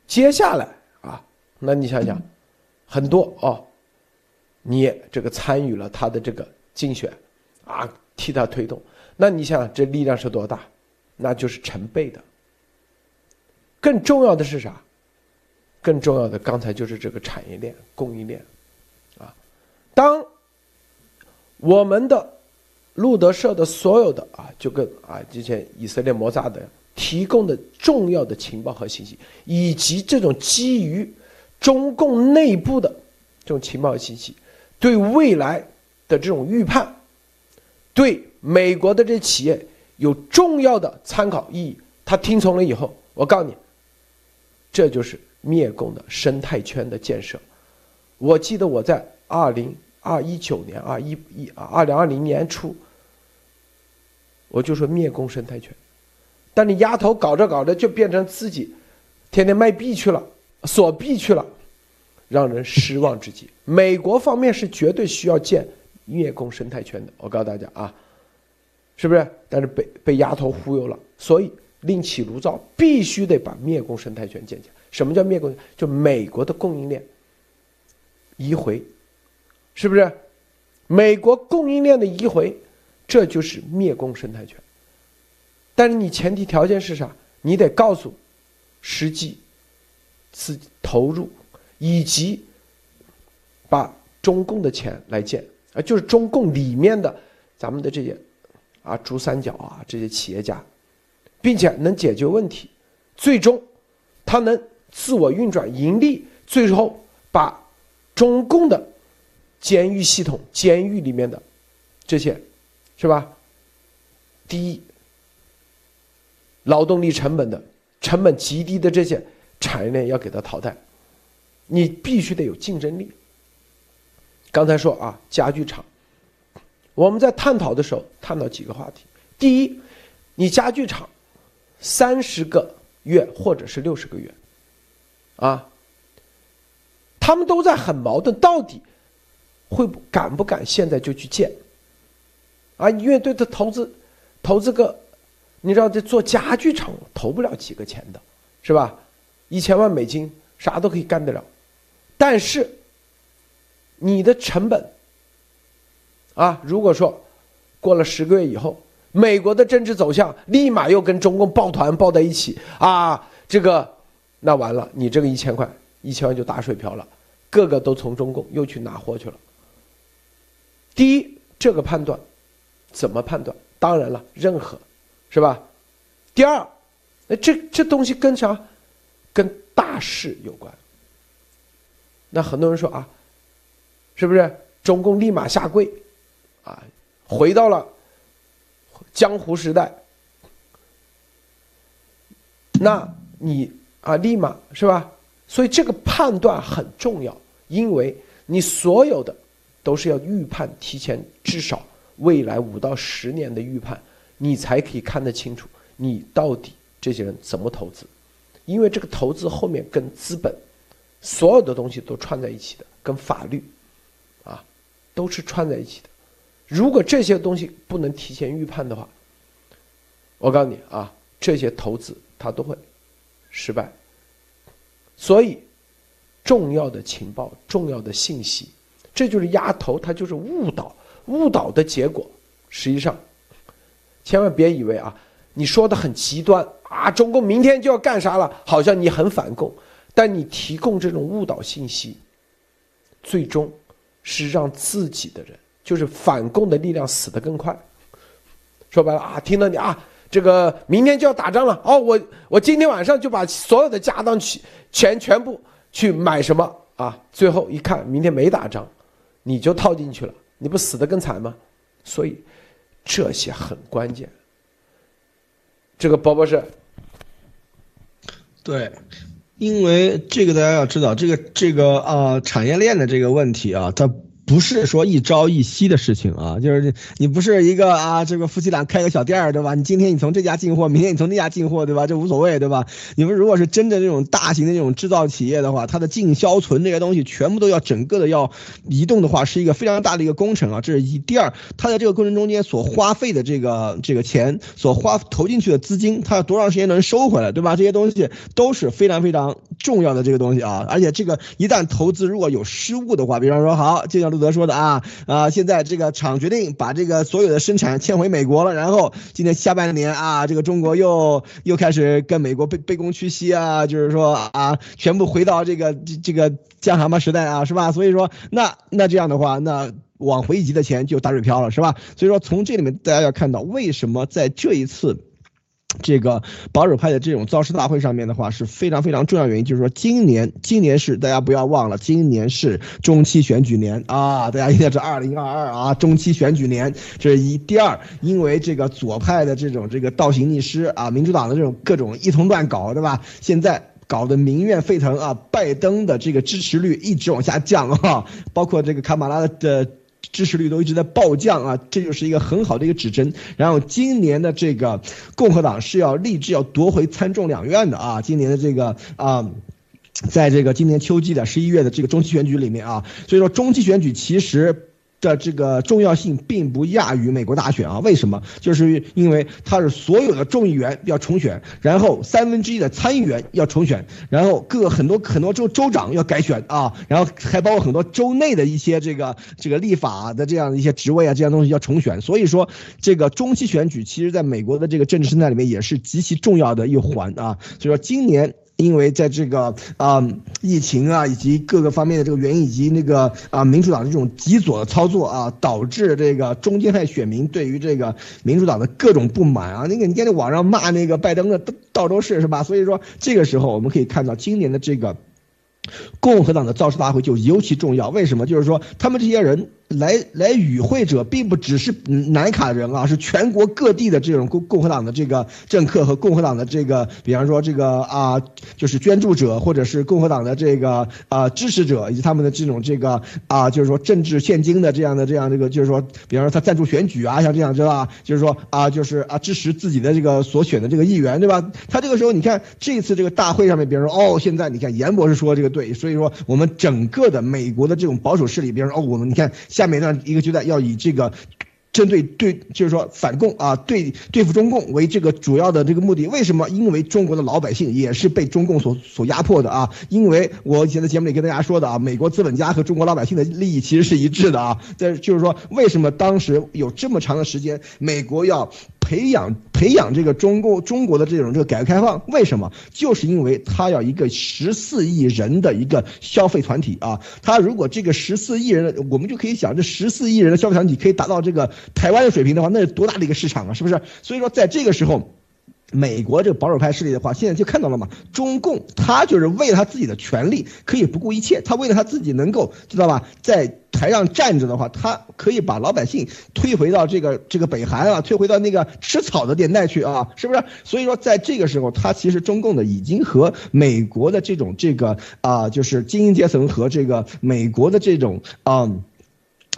A: 接下来啊。那你想想，很多哦，你这个参与了他的这个竞选，啊，替他推动，那你想这力量是多大？那就是成倍的。更重要的是啥？更重要的，刚才就是这个产业链、供应链，啊，当我们的路德社的所有的啊，就跟啊之前以色列摩萨的提供的重要的情报和信息，以及这种基于。中共内部的这种情报信息，对未来的这种预判，对美国的这企业有重要的参考意义。他听从了以后，我告诉你，这就是灭共的生态圈的建设。我记得我在二零二一九年二一一啊二零二零年初，我就说灭共生态圈，但你丫头搞着搞着就变成自己天天卖币去了。锁币去了，让人失望至极。美国方面是绝对需要建灭共生态圈的，我告诉大家啊，是不是？但是被被丫头忽悠了，所以另起炉灶，必须得把灭共生态圈建起来。什么叫灭共？就美国的供应链移回，是不是？美国供应链的移回，这就是灭共生态圈。但是你前提条件是啥？你得告诉实际。自投入，以及把中共的钱来建啊，就是中共里面的咱们的这些啊珠三角啊这些企业家，并且能解决问题，最终他能自我运转盈利，最后把中共的监狱系统、监狱里面的这些是吧低劳动力成本的成本极低的这些。产业链要给它淘汰，你必须得有竞争力。刚才说啊，家具厂，我们在探讨的时候探讨几个话题。第一，你家具厂三十个月或者是六十个月，啊，他们都在很矛盾，到底会不敢不敢现在就去建？啊，因为对他投资，投资个，你知道这做家具厂投不了几个钱的，是吧？一千万美金啥都可以干得了，但是你的成本啊，如果说过了十个月以后，美国的政治走向立马又跟中共抱团抱在一起啊，这个那完了，你这个一千块一千万就打水漂了，个个都从中共又去拿货去了。第一，这个判断怎么判断？当然了，任何是吧？第二，那这这东西跟啥？跟大势有关。那很多人说啊，是不是？中共立马下跪，啊，回到了江湖时代。那你啊，立马是吧？所以这个判断很重要，因为你所有的都是要预判，提前至少未来五到十年的预判，你才可以看得清楚你到底这些人怎么投资，因为这个投资后面跟资本所有的东西都串在一起的，跟法律都是串在一起的。如果这些东西不能提前预判的话，我告诉你啊，这些投资它都会失败。所以，重要的情报、重要的信息，这就是压头，它就是误导。误导的结果，实际上，千万别以为啊，你说的很极端啊，中共明天就要干啥了，好像你很反共，但你提供这种误导信息，最终是让自己的人，就是反共的力量死得更快。说白了啊，听到你啊。这个明天就要打仗了哦，我我今天晚上就把所有的家当去全全部去买什么啊？最后一看，明天没打仗，你就套进去了，你不死得更惨吗？所以这些很关键。这个包包是，
B: 对，因为这个大家要知道，这个这个啊产业链的这个问题啊，它。不是说一朝一夕的事情啊，就是你不是一个啊，这个夫妻俩开个小店儿，对吧？你今天你从这家进货，明天你从那家进货，对吧？这无所谓，对吧？你们如果是真的这种大型的这种制造企业的话，它的进销存这些东西全部都要整个的要移动的话，是一个非常大的一个工程啊。这是一。第二，它在这个过程中间所花费的这个这个钱，所花投进去的资金，它要多长时间能收回来，对吧？这些东西都是非常非常重要的这个东西啊。而且这个一旦投资如果有失误的话，比方说好，就像。路德说的啊啊，现在这个厂决定把这个所有的生产迁回美国了，然后今年下半年啊，这个中国又又开始跟美国卑卑躬屈膝啊，就是说啊，全部回到这个这个江蛤蟆时代啊，是吧？所以说那那这样的话，那往回集的钱就打水漂了，是吧？所以说从这里面大家要看到，为什么在这一次。这个保守派的这种造势大会上面的话是非常非常重要原因，就是说今年今年是大家不要忘了，今年是中期选举年啊，大家一定要知道二零二二啊，中期选举年，这是一。第二，因为这个左派的这种这个倒行逆施啊，民主党的这种各种一通乱搞，对吧？现在搞得民怨沸腾啊，拜登的这个支持率一直往下降啊，包括这个卡马拉的。支持率都一直在暴降啊，这就是一个很好的一个指针。然后今年的这个共和党是要立志要夺回参众两院的啊，今年的这个啊，在这个今年秋季的十一月的这个中期选举里面啊，所以说中期选举其实。的这个重要性并不亚于美国大选啊？为什么？就是因为它是所有的众议员要重选，然后三分之一的参议员要重选，然后各很多很多州州长要改选啊，然后还包括很多州内的一些这个这个立法的这样的一些职位啊，这样东西要重选。所以说，这个中期选举其实在美国的这个政治生态里面也是极其重要的一环啊。所以说今年。因为在这个啊疫情啊以及各个方面的这个原因以及那个啊民主党的这种极左的操作啊，导致这个中间派选民对于这个民主党的各种不满啊，那个你看那网上骂那个拜登的到到都是是吧？所以说这个时候我们可以看到今年的这个共和党的造势大会就尤其重要。为什么？就是说他们这些人。来来与会者并不只是南卡人啊，是全国各地的这种共共和党的这个政客和共和党的这个，比方说这个啊，就是捐助者或者是共和党的这个啊支持者以及他们的这种这个啊，就是说政治现金的这样的这样这个，就是说，比方说他赞助选举啊，像这样知道吧？就是说啊，就是啊支持自己的这个所选的这个议员，对吧？他这个时候你看这次这个大会上面，比方说哦，现在你看严博士说这个对，所以说我们整个的美国的这种保守势力，比方说哦，我们你看。下面呢一个阶段要以这个，针对对就是说反共啊，对对付中共为这个主要的这个目的。为什么？因为中国的老百姓也是被中共所所压迫的啊。因为我以前在节目里跟大家说的啊，美国资本家和中国老百姓的利益其实是一致的啊。这就是说，为什么当时有这么长的时间，美国要。培养培养这个中共中国的这种这个改革开放，为什么？就是因为他要一个十四亿人的一个消费团体啊！他如果这个十四亿人，我们就可以想，这十四亿人的消费团体可以达到这个台湾的水平的话，那是多大的一个市场啊！是不是？所以说，在这个时候。美国这个保守派势力的话，现在就看到了嘛，中共他就是为了他自己的权利，可以不顾一切，他为了他自己能够知道吧，在台上站着的话，他可以把老百姓推回到这个这个北韩啊，推回到那个吃草的年代去啊，是不是？所以说，在这个时候，他其实中共的已经和美国的这种这个啊，就是精英阶层和这个美国的这种啊。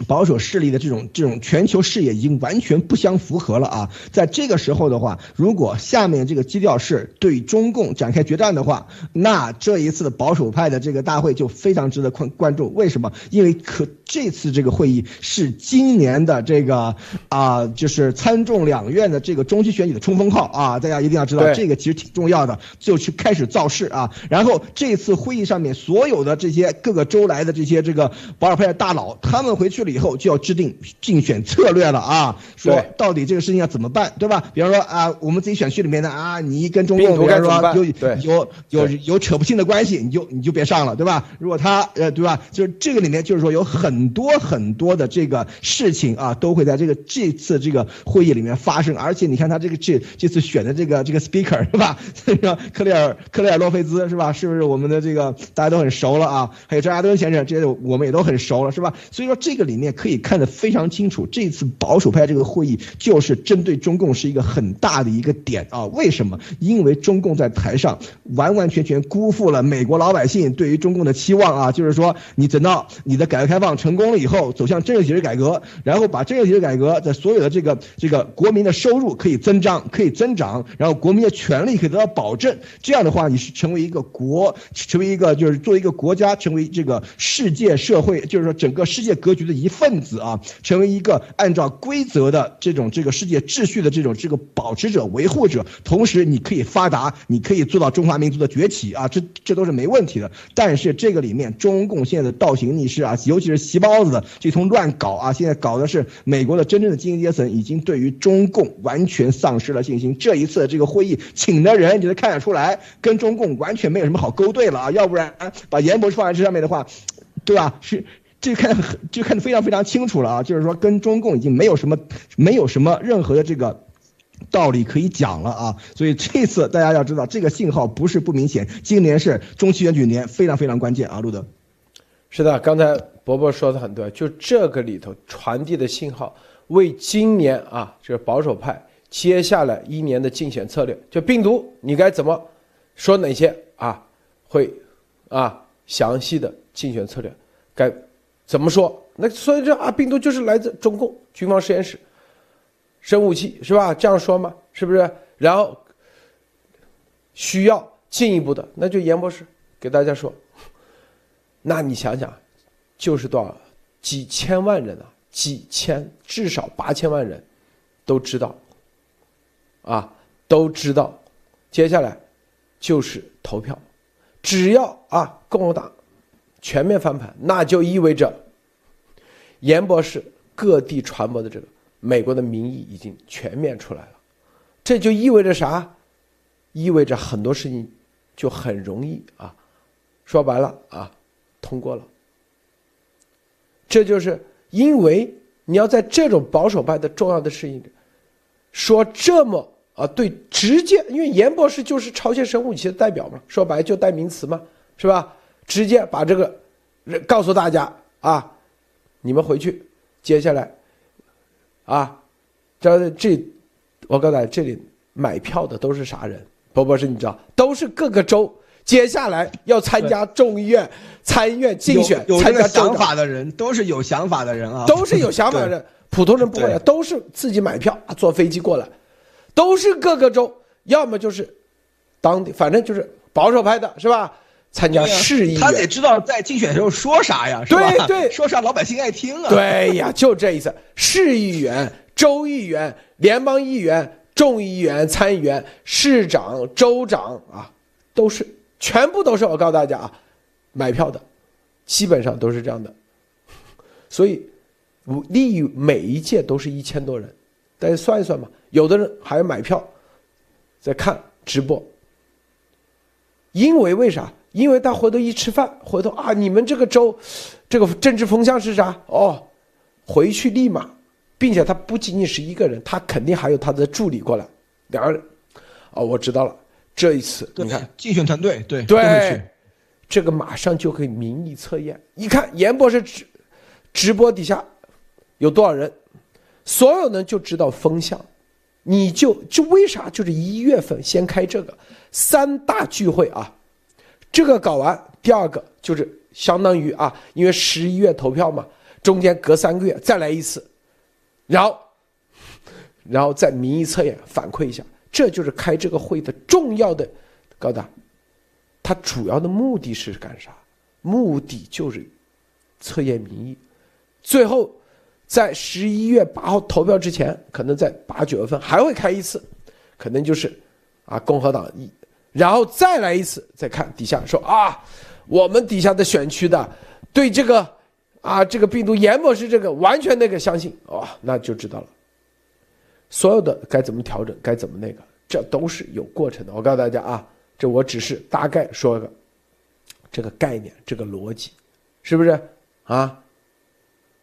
B: 保守势力的这种这种全球视野已经完全不相符合了啊！在这个时候的话，如果下面这个基调是对中共展开决战的话，那这一次的保守派的这个大会就非常值得关关注。为什么？因为可这次这个会议是今年的这个啊，就是参众两院的这个中期选举的冲锋号啊！大家一定要知道，这个其实挺重要的，就去开始造势啊！然后这次会议上面所有的这些各个州来的这些这个保守派的大佬，他们回去。以后就要制定竞选策略了啊！说到底这个事情要怎么办，对吧？比方说啊，我们自己选区里面的啊，你跟中共比方说有有有有扯不清的关系，你就你就别上了，对吧？如果他呃，对吧？就是这个里面就是说有很多很多的这个事情啊，都会在这个这次这个会议里面发生。而且你看他这个这这次选的这个这个 speaker 是吧？这个克里尔克里尔洛菲兹是吧？是不是我们的这个大家都很熟了啊？还有张亚东先生，这些我们也都很熟了，是吧？所以说这个里。面可以看得非常清楚，这次保守派这个会议就是针对中共是一个很大的一个点啊！为什么？因为中共在台上完完全全辜负了美国老百姓对于中共的期望啊！就是说，你等到你的改革开放成功了以后，走向政治体制改革，然后把政治体制改革在所有的这个这个国民的收入可以增长，可以增长，然后国民的权利可以得到保证。这样的话，你是成为一个国，成为一个就是作为一个国家，成为这个世界社会，就是说整个世界格局的一。分子啊，成为一个按照规则的这种这个世界秩序的这种这个保持者、维护者，同时你可以发达，你可以做到中华民族的崛起啊，这这都是没问题的。但是这个里面，中共现在的倒行逆施啊，尤其是习包子的这通乱搞啊，现在搞的是美国的真正的精英阶层已经对于中共完全丧失了信心。这一次的这个会议请的人，你能看得出来，跟中共完全没有什么好勾兑了啊，要不然把严博放在这上面的话，对吧？是。这看就看得非常非常清楚了啊，就是说跟中共已经没有什么没有什么任何的这个道理可以讲了啊，所以这次大家要知道这个信号不是不明显，今年是中期选举年，非常非常关键啊，路德。
A: 是的，刚才伯伯说的很对，就这个里头传递的信号，为今年啊，这个保守派接下来一年的竞选策略，就病毒你该怎么说哪些啊，会啊详细的竞选策略该。怎么说？那所以这啊，病毒就是来自中共军方实验室，生物器是吧？这样说吗？是不是？然后需要进一步的，那就严博士给大家说。那你想想，就是多少几千万人啊，几千至少八千万人都知道，啊，都知道，接下来就是投票，只要啊，共和党。全面翻盘，那就意味着严博士各地传播的这个美国的民意已经全面出来了，这就意味着啥？意味着很多事情就很容易啊，说白了啊，通过了。这就是因为你要在这种保守派的重要的事情说这么啊，对，直接，因为严博士就是朝鲜生物武器的代表嘛，说白就代名词嘛，是吧？直接把这个告诉大家啊，你们回去，接下来啊，这这，我告诉大家，这里买票的都是啥人？博博士，你知道，都是各个州接下来要参加众议院、参议院竞选、参加
B: 想法的人，都是有想法的人啊，
A: 都是有想法的人，普通人不会，都是自己买票坐飞机过来，都是各个州，要么就是当地，反正就是保守派的，是吧？参加市议员，
B: 他得知道在竞选的时候说啥呀，是
A: 吧？对对，
B: 说啥老百姓爱听啊。
A: 对呀，就这意思。市议员、州议员、联邦议员、众议员、参议员、市长、州长啊，都是全部都是我告诉大家啊，买票的，基本上都是这样的。所以，立每一届都是一千多人，大家算一算吧。有的人还要买票，在看直播，因为为啥？因为他回头一吃饭，回头啊，你们这个州，这个政治风向是啥？哦，回去立马，并且他不仅仅是一个人，他肯定还有他的助理过来，两个人，哦，我知道了，这一次你看，
B: 竞选团队对对，
A: 这个马上就可以民意测验，一看严博士直直播底下有多少人，所有人就知道风向，你就就为啥就是一月份先开这个三大聚会啊，这个搞完，第二个就是相当于啊，因为十一月投票嘛，中间隔三个月再来一次，然后。然后再民意测验反馈一下，这就是开这个会的重要的，高大，它主要的目的是干啥？目的就是测验民意，最后在十一月八号投票之前，可能在八九月份还会开一次，可能就是啊共和党一，然后再来一次，再看底下说啊，我们底下的选区的对这个啊这个病毒严博士这个完全那个相信哦，那就知道了。所有的该怎么调整，该怎么那个，这都是有过程的。我告诉大家啊，这我只是大概说个这个概念，这个逻辑，是不是啊？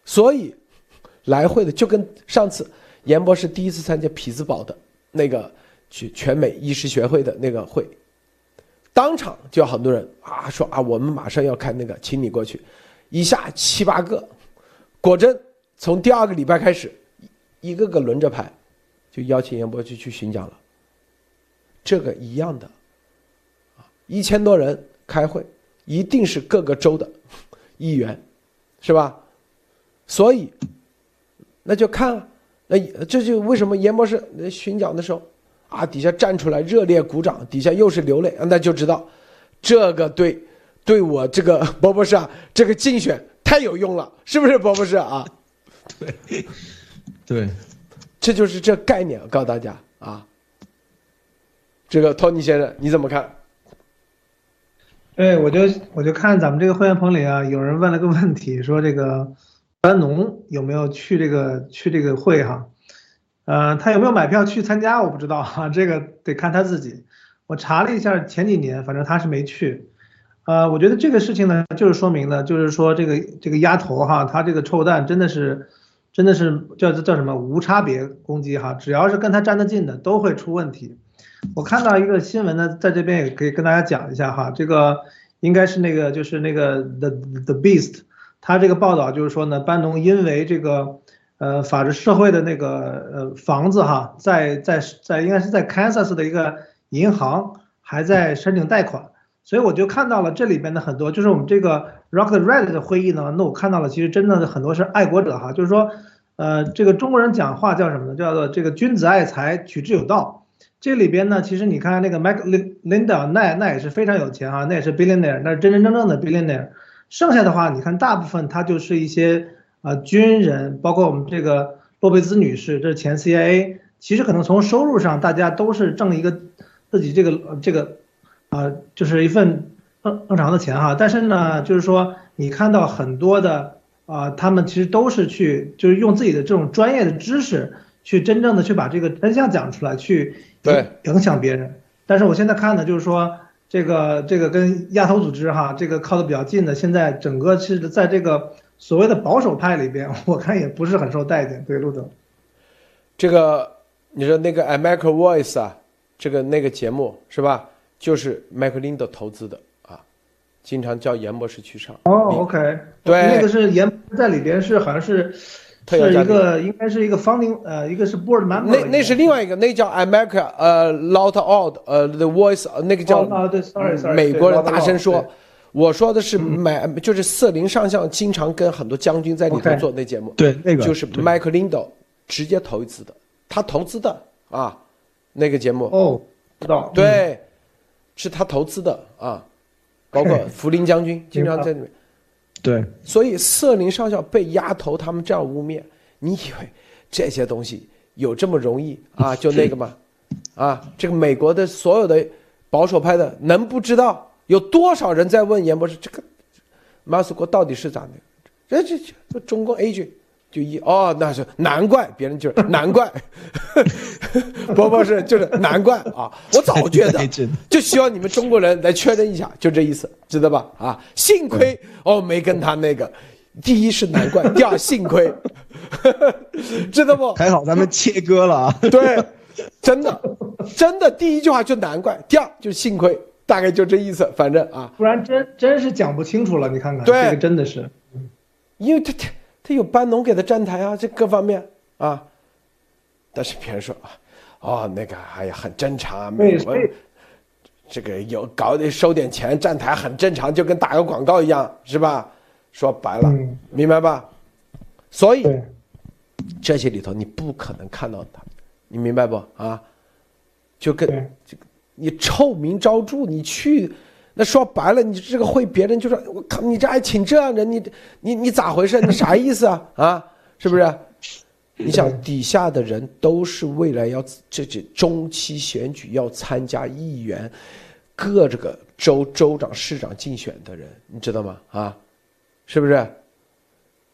A: 所以来会的就跟上次严博士第一次参加匹兹堡的那个去全美医师学会的那个会，当场就有很多人啊说啊，我们马上要开那个，请你过去，一下七八个，果真从第二个礼拜开始，一个个轮着排。就邀请严博去去巡讲了，这个一样的，啊，一千多人开会，一定是各个州的议员，是吧？所以，那就看，那这就为什么严博士巡讲的时候，啊，底下站出来热烈鼓掌，底下又是流泪，那就知道，这个对，对我这个 博博士啊，这个竞选太有用了，是不是博博士啊？
B: 对，对。
A: 这就是这概念，我告诉大家啊。这个托尼先生你怎么看？
C: 对，我就我就看咱们这个会员棚里啊，有人问了个问题，说这个班农有没有去这个去这个会哈？呃，他有没有买票去参加？我不知道哈，这个得看他自己。我查了一下，前几年反正他是没去。呃，我觉得这个事情呢，就是说明呢，就是说这个这个丫头哈，他这个臭蛋真的是。真的是叫叫什么无差别攻击哈，只要是跟他站得近的都会出问题。我看到一个新闻呢，在这边也可以跟大家讲一下哈，这个应该是那个就是那个 The The Beast，他这个报道就是说呢，班农因为这个呃法治社会的那个呃房子哈，在在在应该是在 Kansas 的一个银行还在申请贷款。所以我就看到了这里边的很多，就是我们这个 Rock the Red 的会议呢，那我看到了，其实真的很多是爱国者哈，就是说，呃，这个中国人讲话叫什么呢？叫做这个君子爱财，取之有道。这里边呢，其实你看那个 Mike Linda，那那也是非常有钱哈，那也是 billionaire，那是真真正正的 billionaire。剩下的话，你看大部分他就是一些啊军人，包括我们这个洛佩兹女士，这是前 CIA，其实可能从收入上大家都是挣一个自己这个这个。啊，就是一份正正常的钱哈，但是呢，就是说你看到很多的啊，他们其实都是去，就是用自己的这种专业的知识去真正的去把这个真相讲出来，去
A: 对
C: 影响别人。但是我现在看的就是说这个这个跟亚投组织哈，这个靠的比较近的，现在整个是在这个所谓的保守派里边，我看也不是很受待见。对，陆总，
A: 这个你说那个 American Voice 啊，这个那个节目是吧？就是麦克林的投资的啊，经常叫严博士去上。
C: 哦，OK，
A: 对，
C: 那个是严在里边是好像是是一个应该是一个 founding 呃一个是 board member。
A: 那那是另外一个，那叫 America 呃 Loud Out 呃 The Voice 那个叫
C: 啊对，sorry sorry，
A: 美国人大声说，我说的是买就是瑟林上校经常跟很多将军在里头做那节目，
B: 对那个
A: 就是 Mike Lindo 直接投资的，他投资的啊那个节目。
C: 哦知道。
A: 对。是他投资的啊，包括福林将军经常在里面。
B: 对，
A: 所以瑟林上校被丫头他们这样污蔑，你以为这些东西有这么容易啊？就那个吗？啊，这个美国的所有的保守派的能不知道有多少人在问严博士这个马斯克到底是咋的？这这这中共 A 军。就一哦，那是难怪别人就是难怪，伯伯是就是难怪啊！我早觉得，就希望你们中国人来确认一下，就这意思，知道吧？啊，幸亏哦没跟他那个，第一是难怪，第二幸亏，知道不？
B: 还好咱们切割了啊！
A: 对，真的，真的，第一句话就难怪，第二就幸亏，大概就这意思。反正啊，
C: 不然真真是讲不清楚了。你看看，
A: 对
C: 这个真的是，
A: 因为他他他有班农给他站台啊，这各方面啊。但是别人说啊，哦，那个哎呀，很正常啊，美国
C: 所以
A: 这个有搞得收点钱站台很正常，就跟打个广告一样，是吧？说白了，
C: 嗯
A: 明白吧？所以，这些里头你不可能看到他，你明白不啊？就跟这个你臭名昭著，你去那说白了，你这个会别人就说我靠，你这还请这样人，你你你咋回事？你啥意思啊？啊，是不是？你想底下的人都是未来要这这中期选举要参加议员，各这个州州长、市长竞选的人，你知道吗？啊，是不是？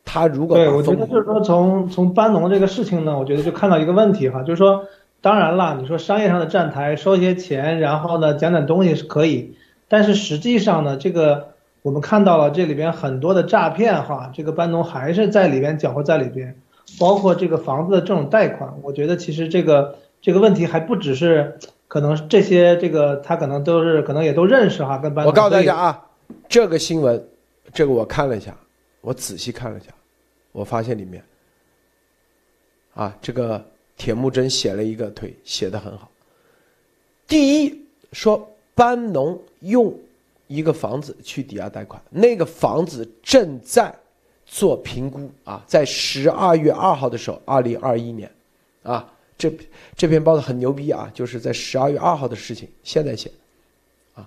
A: 他如果
C: 对，我觉得就是说从从班农这个事情呢，我觉得就看到一个问题哈，就是说，当然了，你说商业上的站台收些钱，然后呢讲点东西是可以，但是实际上呢，这个我们看到了这里边很多的诈骗哈，这个班农还是在里边搅和在里边，包括这个房子的这种贷款，我觉得其实这个这个问题还不只是可能这些这个他可能都是可能也都认识哈，跟班农。
A: 我告诉大家啊，这个新闻，这个我看了一下，我仔细看了一下，我发现里面，啊，这个铁木真写了一个推，写的很好。第一说班农用一个房子去抵押贷款，那个房子正在做评估啊，在十二月二号的时候，二零二一年，啊，这这篇报道很牛逼啊，就是在十二月二号的事情，现在写啊。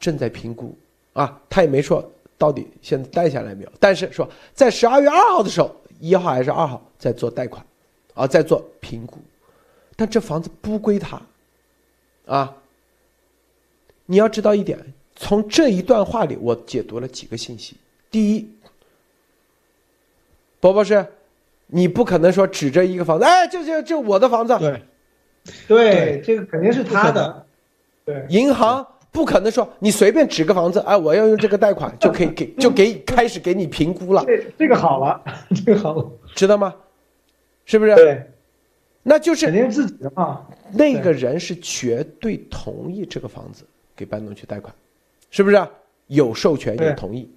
A: 正在评估啊，他也没说到底现在贷下来没有，但是说在十二月二号的时候，一号还是二号在做贷款，啊，在做评估，但这房子不归他，啊，你要知道一点，从这一段话里我解读了几个信息。第一，博博士，你不可能说指着一个房子，哎，这这这我的房子，
B: 对，
C: 对这个肯定是他的，对。
A: 银行不可能说你随便指个房子，哎，我要用这个贷款就可以给就给开始给你评估了，
C: 这这个好了，这个好了，
A: 知道吗？是不是？
C: 对，
A: 那就是
C: 肯定自己的嘛。
A: 那个人是绝对同意这个房子给班农去贷款，是不是？有授权有同意，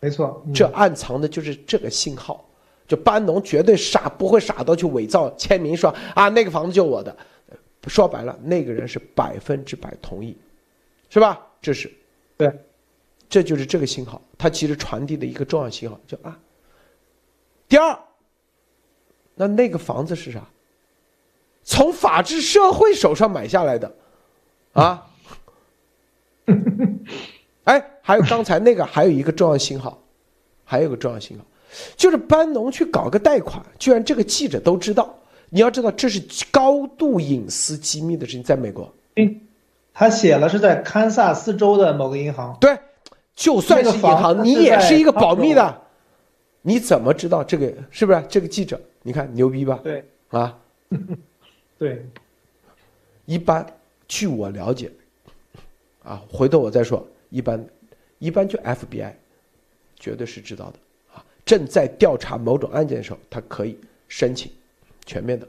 C: 没错，嗯
A: 这暗藏的就是这个信号。就班农绝对傻，不会傻到去伪造签名说啊那个房子就我的，说白了那个人是百分之百同意，是吧？这是
C: 对，
A: 这就是这个信号，它其实传递的一个重要信号，就啊。第二，那那个房子是啥？从法治社会手上买下来的，啊，哎，还有刚才那个，还有一个重要信号，还有一个重要信号，就是班农去搞个贷款，居然这个记者都知道。你要知道，这是高度隐私机密的事情，在美国。
C: 他写了是在堪萨斯州的某个银行，
A: 对，就算是银行，你也是一个保密的，你怎么知道这个是不是？这个记者，你看牛逼吧？
C: 对
A: 啊，
C: 对，
A: 一般据我了解，啊，回头我再说。一般，一般就 FBI，绝对是知道的啊。正在调查某种案件的时候，他可以申请全面的，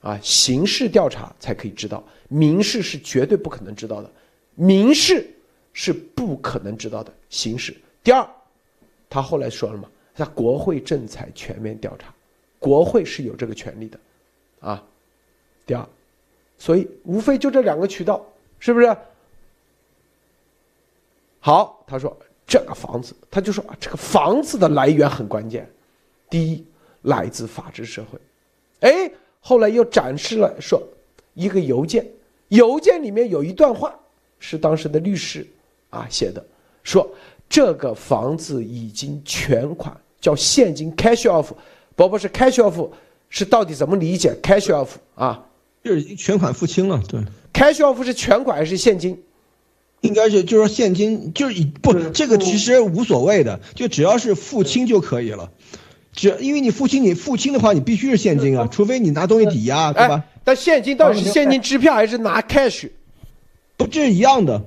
A: 啊，刑事调查才可以知道，民事是绝对不可能知道的，民事是不可能知道的，刑事。第二，他后来说了嘛，他国会正在全面调查，国会是有这个权利的，啊。第二，所以无非就这两个渠道，是不是？好，他说这个房子，他就说啊，这个房子的来源很关键。第一，来自法治社会。哎，后来又展示了说一个邮件，邮件里面有一段话是当时的律师啊写的，说这个房子已经全款叫现金 cash off，不不是 cash off，是到底怎么理解 cash off 啊
B: 就是全款付清了，对
A: ，？cash off 是全款还是现金？
B: 应该是就是说现金就是以不这个其实无所谓的，就只要是付清就可以了。只因为你付清，你付清的话，你必须是现金啊，除非你拿东西抵押，对吧
A: 哎？，但现金到底是现金支票还是拿 cash？
B: 不，这是一样的，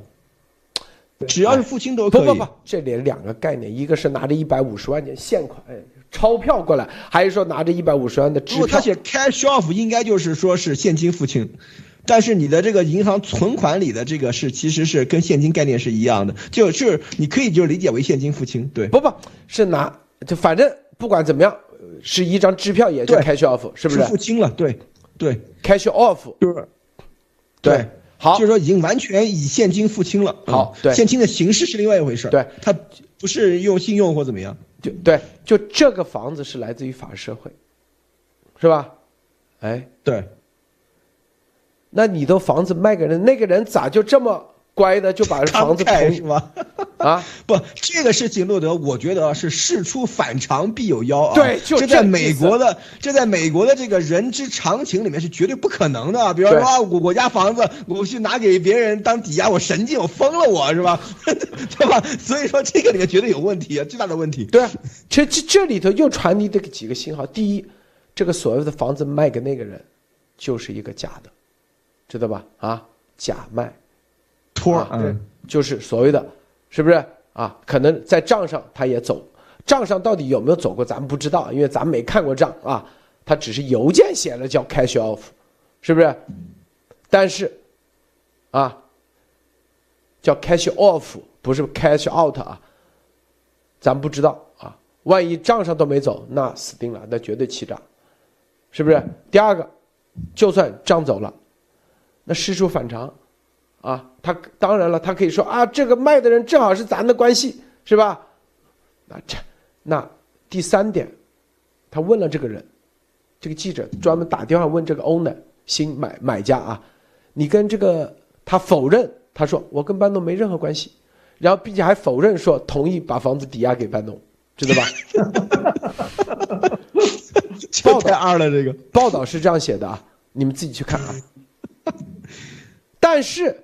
B: 只要是付清都可以。
A: 不不不，这里两个概念，一个是拿着一百五十万的现款，哎，钞票过来，还是说拿着一百五十万的支票？
B: 如果他写 cash off，应该就是说是现金付清。但是你的这个银行存款里的这个是，其实是跟现金概念是一样的，就是你可以就理解为现金付清，对，
A: 不不是拿，就反正不管怎么样，是一张支票也叫 cash off，是不是？
B: 付清了，对对
A: ，cash off，
B: 就是
A: 对，好，
B: 就是说已经完全以现金付清了。
A: 好，对，
B: 现金的形式是另外一回事，
A: 对，
B: 它不是用信用或怎么样，
A: 就对，就这个房子是来自于法治社会，是吧？哎，
B: 对。
A: 那你的房子卖给人，那个人咋就这么乖的就把房子
B: 开是吗？
A: 啊，
B: 不，这个事情，洛德，我觉得是事出反常必有妖啊。
A: 对，就
B: 这在美国的，这在美国的这个人之常情里面是绝对不可能的。比方说啊，我我家房子我去拿给别人当抵押，我神经，我疯了，我是吧？对吧？所以说这个里面绝对有问题啊，最大的问题。
A: 对，其实这这里头又传递这个几个信号：第一，这个所谓的房子卖给那个人，就是一个假的。知道吧？啊，假卖，
B: 托，
A: 嗯，就是所谓的，是不是啊？可能在账上他也走，账上到底有没有走过，咱们不知道，因为咱们没看过账啊。他只是邮件写了叫 cash off，是不是？但是，啊，叫 cash off，不是 cash out 啊。咱不知道啊，万一账上都没走，那死定了，那绝对欺诈，是不是？第二个，就算账走了。那事出反常，啊，他当然了，他可以说啊，这个卖的人正好是咱的关系，是吧？那这，那第三点，他问了这个人，这个记者专门打电话问这个 owner 新买买家啊，你跟这个他否认，他说我跟班农没任何关系，然后并且还否认说同意把房子抵押给班农，知道吧？
B: 报太二了，这个
A: 报道是这样写的啊，你们自己去看啊。但是，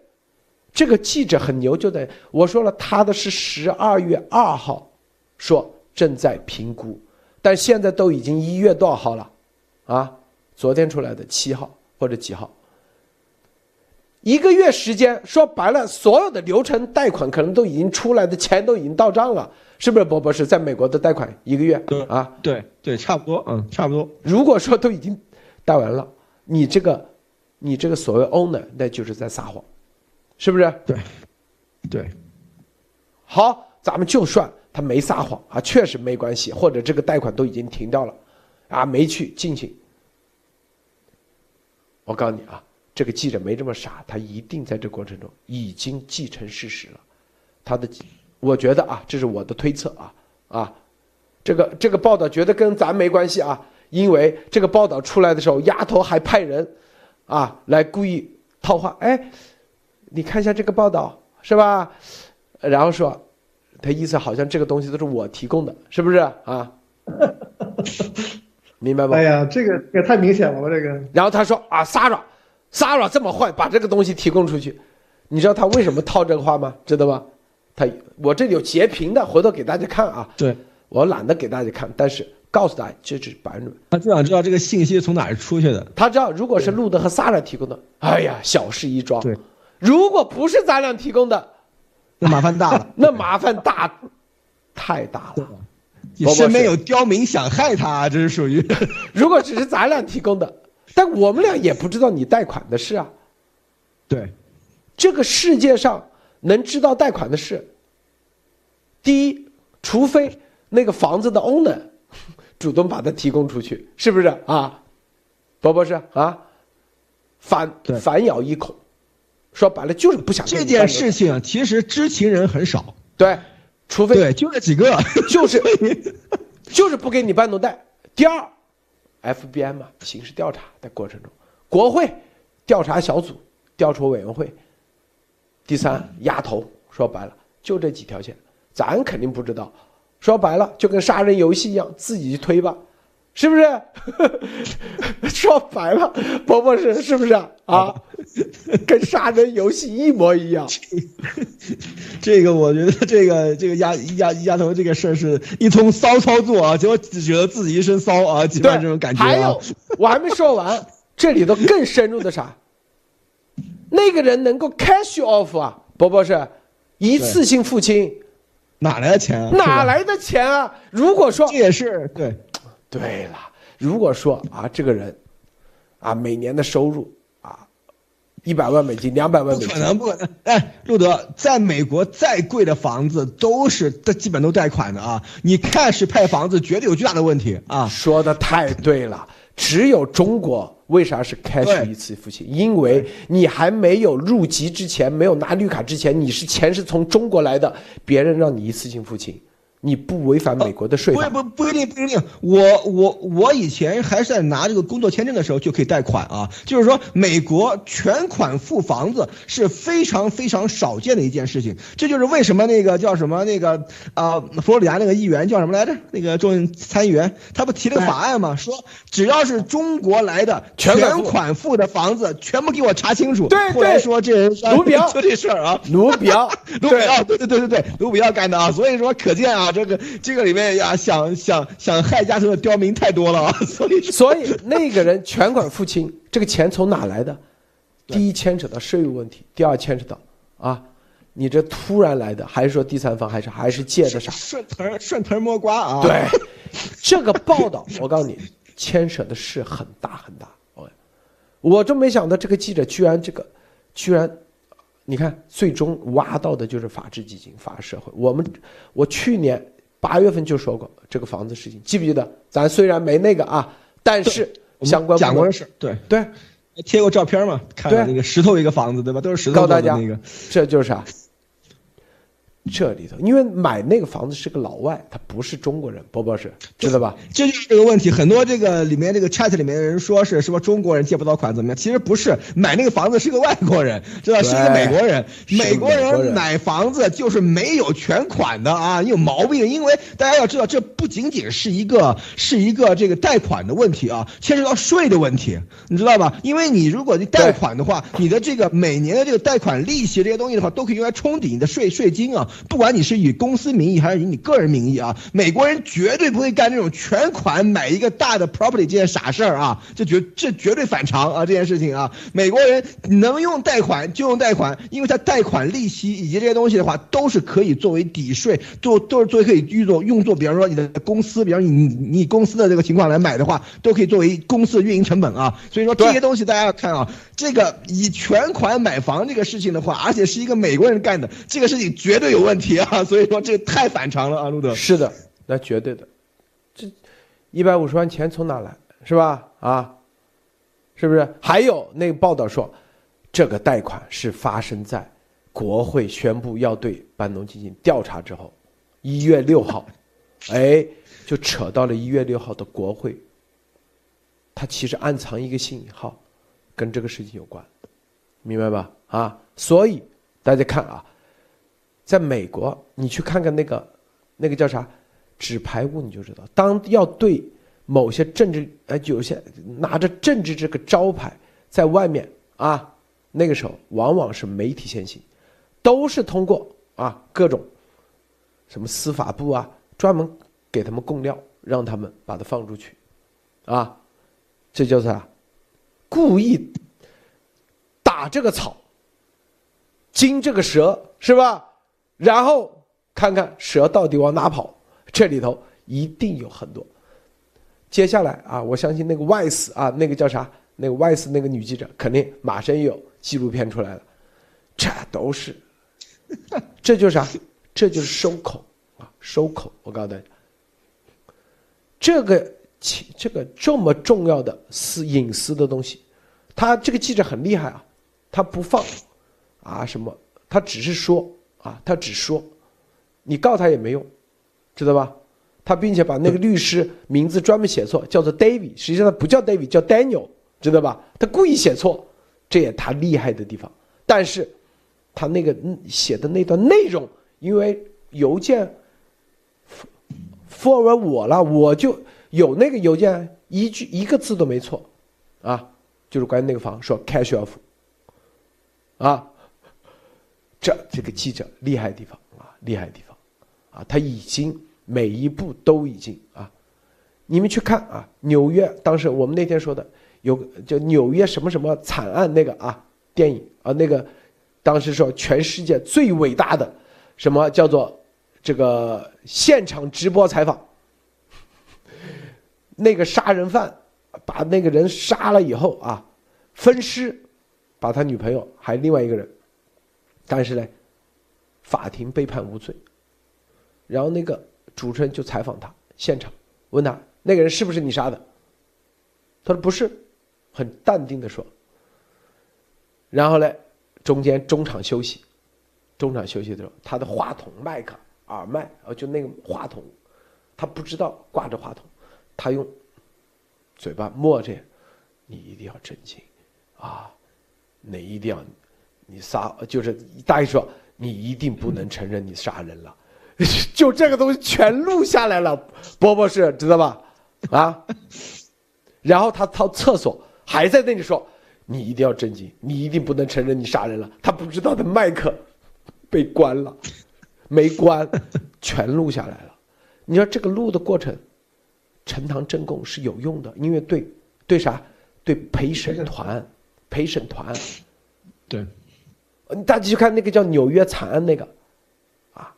A: 这个记者很牛，就在我说了，他的是十二月二号，说正在评估，但现在都已经一月多少号了，啊，昨天出来的七号或者几号，一个月时间，说白了，所有的流程贷款可能都已经出来的钱都已经到账了，是不是？博博士在美国的贷款一个月，啊，
B: 对对，差不多，嗯，差不多。
A: 如果说都已经贷完了，你这个。你这个所谓 owner，那就是在撒谎，是不是？
B: 对，对。
A: 好，咱们就算他没撒谎啊，确实没关系，或者这个贷款都已经停掉了，啊，没去进行。我告诉你啊，这个记者没这么傻，他一定在这过程中已经继承事实了。他的，我觉得啊，这是我的推测啊啊，这个这个报道觉得跟咱没关系啊，因为这个报道出来的时候，丫头还派人。啊，来故意套话，哎，你看一下这个报道是吧？然后说，他意思好像这个东西都是我提供的，是不是啊？明白吗？
C: 哎呀，这个也太明显了吧，这个。
A: 然后他说啊，Sara，Sara 这么坏，把这个东西提供出去，你知道他为什么套这个话吗？知道吗？他我这里有截屏的，回头给大家看啊。
B: 对，
A: 我懒得给大家看，但是。告诉大家，这是百分之。
B: 他就想知道这个信息从哪儿出去的。
A: 他知道，如果是路德和萨拉提供的，哎呀，小事一桩。
B: 对，
A: 如果不是咱俩提供的，
B: 那麻烦大了。
A: 那麻烦大，太大了。
B: 你身边有刁民想害他，这是属于。
A: 如果只是咱俩提供的，但我们俩也不知道你贷款的事啊。
B: 对，
A: 这个世界上能知道贷款的事，第一，除非那个房子的 owner。主动把它提供出去，是不是啊？博博士啊，反反咬一口，说白了就是不想
B: 这件事情。其实知情人很少，
A: 对，除非
B: 对就那几个，
A: 就是 就是不给你办农贷。第二，FBI 嘛，刑事调查的过程中，国会调查小组、调查委员会。第三，压头，说白了就这几条线，咱肯定不知道。说白了，就跟杀人游戏一样，自己去推吧，是不是？说白了，伯伯是是不是啊？跟杀人游戏一模一样。
B: 这个我觉得，这个这个丫丫丫头这个事儿是一通骚操作啊，结果只觉得自己一身骚啊，基本上这种感觉。
A: 还有，我还没说完，这里头更深入的啥？那个人能够 cash off 啊，伯伯是一次性付清。
B: 哪来的钱啊？
A: 哪来的钱啊？如果说
B: 这也是对，
A: 对了，如果说啊，这个人啊，每年的收入啊，一百万美金、两百万美金，
B: 不可能，不可能。哎，路德，在美国再贵的房子都是，这基本都贷款的啊。你 cash 派房子绝对有巨大的问题啊。
A: 说的太对了，只有中国为啥是 cash 一次付清？因为你还没有入籍之前，没有拿绿卡之前，你是钱是从中国来的，别人让你一次性付清。你不违反美国的税法？
B: 不不不一定不一定。我我我以前还是在拿这个工作签证的时候就可以贷款啊。就是说，美国全款付房子是非常非常少见的一件事情。这就是为什么那个叫什么那个啊，佛罗里达那个议员叫什么来着？那个众参议员，他不提了个法案吗？说只要是中国来的全款付的房子，全部给我查清楚。
A: 对
B: 对。说这人
A: 卢比奥
B: 做这事儿啊，
A: 卢比奥，
B: 卢比奥，对对对对对，卢比奥干的啊。所以说，可见啊。这个这个里面呀，想想想害家庭的刁民太多了啊，所以
A: 所以那个人全款付清，这个钱从哪来的？第一牵扯到税务问题，第二牵扯到啊，你这突然来的，还是说第三方，还是还是借的啥？
B: 顺藤顺藤摸瓜啊！
A: 对，这个报道我告诉你，牵扯的是很大很大。我我真没想到这个记者居然这个居然。你看，最终挖到的就是法治基金、法治社会。我们，我去年八月份就说过这个房子事情，记不记得？咱虽然没那个啊，但是相关
B: 讲过的事，对
A: 对，
B: 贴过照片嘛？看那个石头一个房子，对吧？都是石头
A: 做的
B: 那个，
A: 这就是啥？这里头，因为买那个房子是个老外，他不是中国人，波波是知道吧？
B: 这就是这个问题。很多这个里面这个 chat 里面的人说是什么中国人借不到款怎么样？其实不是，买那个房子是个外国人，知道是一个美国人。美国人买房子就是没有全款的啊，你有毛病。因为大家要知道，这不仅仅是一个是一个这个贷款的问题啊，牵涉到税的问题，你知道吧？因为你如果你贷款的话，你的这个每年的这个贷款利息这些东西的话，都可以用来冲抵你的税税金啊。不管你是以公司名义还是以你个人名义啊，美国人绝对不会干这种全款买一个大的 property 这件傻事儿啊，这绝这绝对反常啊，这件事情啊，美国人能用贷款就用贷款，因为他贷款利息以及这些东西的话，都是可以作为抵税，都都是作为可以用作用作，比方说你的公司，比方你你公司的这个情况来买的话，都可以作为公司的运营成本啊，所以说这些东西大家要看啊，这个以全款买房这个事情的话，而且是一个美国人干的，这个事情绝对有问题啊。啊，所以说这太反常了啊，路德。
A: 是的，那绝对的，这一百五十万钱从哪来，是吧？啊，是不是？还有那个报道说，这个贷款是发生在国会宣布要对班农进行调查之后，一月六号，哎，就扯到了一月六号的国会，他其实暗藏一个信号，跟这个事情有关，明白吧？啊，所以大家看啊。在美国，你去看看那个，那个叫啥，纸牌屋，你就知道。当要对某些政治，呃，有些拿着政治这个招牌在外面啊，那个时候往往是媒体先行，都是通过啊各种什么司法部啊，专门给他们供料，让他们把它放出去，啊，这叫啥？故意打这个草，惊这个蛇，是吧？然后看看蛇到底往哪跑，这里头一定有很多。接下来啊，我相信那个外死啊，那个叫啥？那个外死那个女记者肯定马上有纪录片出来了。这都是，这就是啥？这就是收口啊，收口！我告诉大家，这个这个这么重要的私隐私的东西，他这个记者很厉害啊，他不放啊什么，他只是说。啊，他只说，你告他也没用，知道吧？他并且把那个律师名字专门写错，叫做 David，实际上他不叫 David，叫 Daniel，知道吧？他故意写错，这也他厉害的地方。但是，他那个写的那段内容，因为邮件 forward 我了，我就有那个邮件一句一个字都没错，啊，就是关于那个房说 cash off，啊。这这个记者厉害地方啊，厉害地方，啊，他已经每一步都已经啊，你们去看啊，纽约当时我们那天说的有叫纽约什么什么惨案那个啊电影啊那个，当时说全世界最伟大的什么叫做这个现场直播采访，那个杀人犯把那个人杀了以后啊，分尸，把他女朋友还另外一个人，但是呢，法庭被判无罪。然后那个主持人就采访他，现场问他那个人是不是你杀的？他说不是，很淡定的说。然后呢，中间中场休息，中场休息的时候，他的话筒麦克。耳麦，呃，就那个话筒，他不知道挂着话筒，他用嘴巴默着，你一定要镇静，啊，你一定要，你杀，就是大意说，你一定不能承认你杀人了，就这个东西全录下来了，波波是知道吧？啊，然后他到厕所还在那里说，你一定要镇静，你一定不能承认你杀人了，他不知道的麦克被关了。没关，全录下来了。你说这个录的过程，呈堂证供是有用的，因为对对啥？对陪审团，陪审团，
B: 对，
A: 大家去看那个叫纽约惨案那个，啊，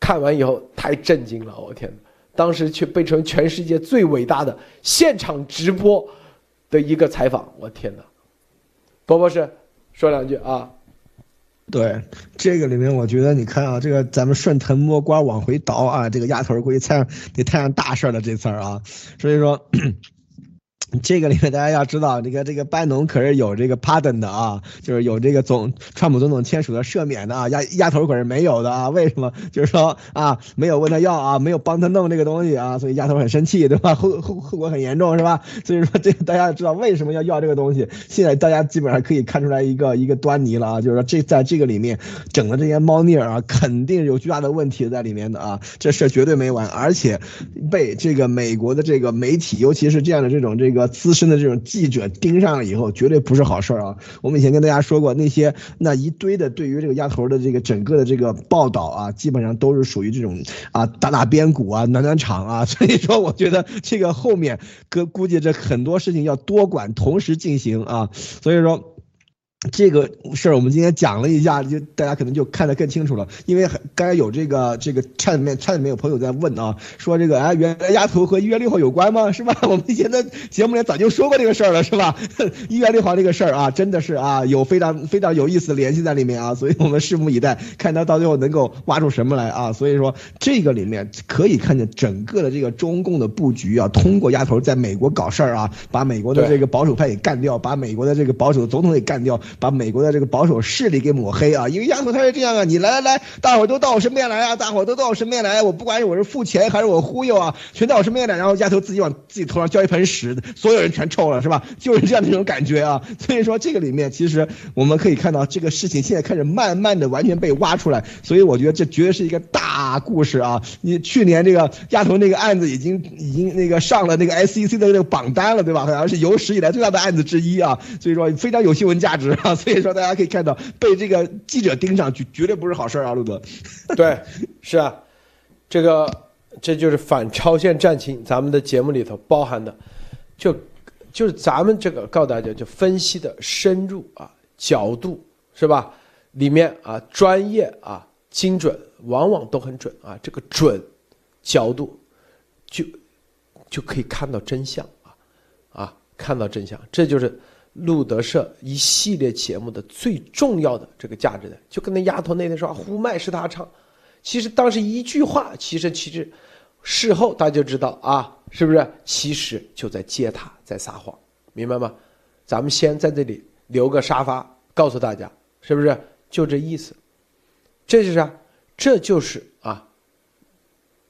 A: 看完以后太震惊了，我天当时却被称全世界最伟大的现场直播的一个采访，我天哪！波波是说两句啊。
B: 对这个里面，我觉得你看啊，这个咱们顺藤摸瓜往回倒啊，这个丫头估计猜上得摊上大事了这次啊，所以说。这个里面大家要知道，这个这个班农可是有这个 pardon 的啊，就是有这个总川普总统签署的赦免的啊，丫丫头可是没有的啊。为什么？就是说啊，没有问他要啊，没有帮他弄这个东西啊，所以丫头很生气，对吧？后后后果很严重，是吧？所以说这个大家知道为什么要要这个东西。现在大家基本上可以看出来一个一个端倪了啊，就是说这在这个里面整的这些猫腻儿啊，肯定有巨大的问题在里面的啊，这事绝对没完，而且被这个美国的这个媒体，尤其是这样的这种这个。资深的这种记者盯上了以后，绝对不是好事儿啊！我们以前跟大家说过，那些那一堆的对于这个丫头的这个整个的这个报道啊，基本上都是属于这种啊打打边鼓啊、暖暖场啊。所以说，我觉得这个后面哥估计这很多事情要多管同时进行啊。所以说。这个事儿我们今天讲了一下，就大家可能就看得更清楚了。因为刚才有这个这个差里面差里面有朋友在问啊，说这个哎，原来丫头和一月六号有关吗？是吧？我们以前的节目里早就说过这个事儿了，是吧？一月六号这个事儿啊，真的是啊，有非常非常有意思的联系在里面啊，所以我们拭目以待，看他到最后能够挖出什么来啊。所以说这个里面可以看见整个的这个中共的布局啊，通过丫头在美国搞事儿啊，把美国的这个保守派给干掉，把美国的这个保守总统给干掉。把美国的这个保守势力给抹黑啊！因为丫头他是这样啊，你来来来，大伙都到我身边来啊，大伙都到我身边来，我不管我是付钱还是我忽悠啊，全到我身边来，然后丫头自己往自己头上浇一盆屎，所有人全臭了，是吧？就是这样的一种感觉啊。所以说这个里面其实我们可以看到，这个事情现在开始慢慢的完全被挖出来，所以我觉得这绝对是一个大故事啊！你去年这个丫头那个案子已经已经那个上了那个 SEC 的那个榜单了，对吧？好像是有史以来最大的案子之一啊，所以说非常有新闻价值。啊。所以说，大家可以看到，被这个记者盯上，绝绝对不是好事啊，陆哥。
A: 对，是啊，这个这就是反超限战情，咱们的节目里头包含的，就就是咱们这个告诉大家，就分析的深入啊，角度是吧？里面啊，专业啊，精准，往往都很准啊。这个准角度，就就可以看到真相啊啊，看到真相，这就是。路德社一系列节目的最重要的这个价值的，就跟那丫头那天说呼麦是他唱，其实当时一句话，其实其实事后大家就知道啊，是不是？其实就在接他，在撒谎，明白吗？咱们先在这里留个沙发，告诉大家，是不是？就这意思。这就是啊，这就是啊，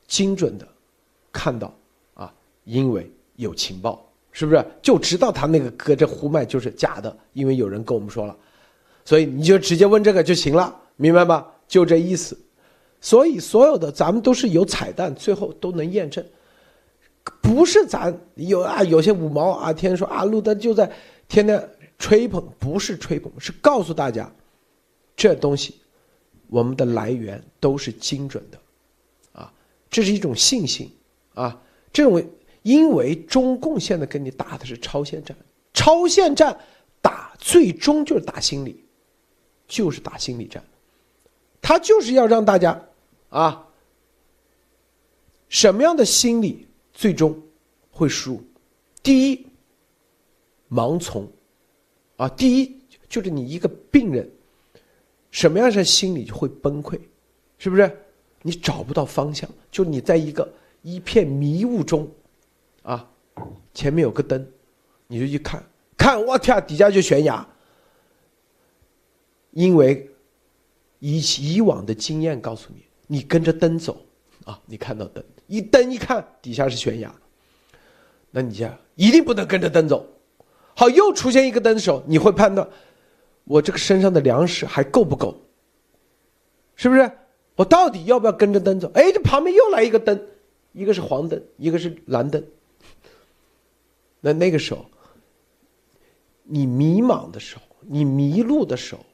A: 精准的看到啊，因为有情报。是不是就知道他那个歌这呼麦就是假的？因为有人跟我们说了，所以你就直接问这个就行了，明白吗？就这意思。所以所有的咱们都是有彩蛋，最后都能验证，不是咱有啊有些五毛啊，天天说啊路灯就在天天吹捧，不是吹捧，是告诉大家，这东西我们的来源都是精准的，啊，这是一种信心啊，这种。因为中共现在跟你打的是超限战，超限战打最终就是打心理，就是打心理战，他就是要让大家啊，什么样的心理最终会输？第一，盲从，啊，第一就是你一个病人，什么样的心理就会崩溃，是不是？你找不到方向，就你在一个一片迷雾中，啊，前面有个灯，你就去看，看，我天，底下就悬崖，因为以以往的经验告诉你，你跟着灯走，啊，你看到灯，一灯一看底下是悬崖，那你家一定不能跟着灯走。好，又出现一个灯的时候，你会判断，我这个身上的粮食还够不够？是不是？我到底要不要跟着灯走？哎，这旁边又来一个灯，一个是黄灯，一个是蓝灯。那那个时候，你迷茫的时候，你迷路的时候，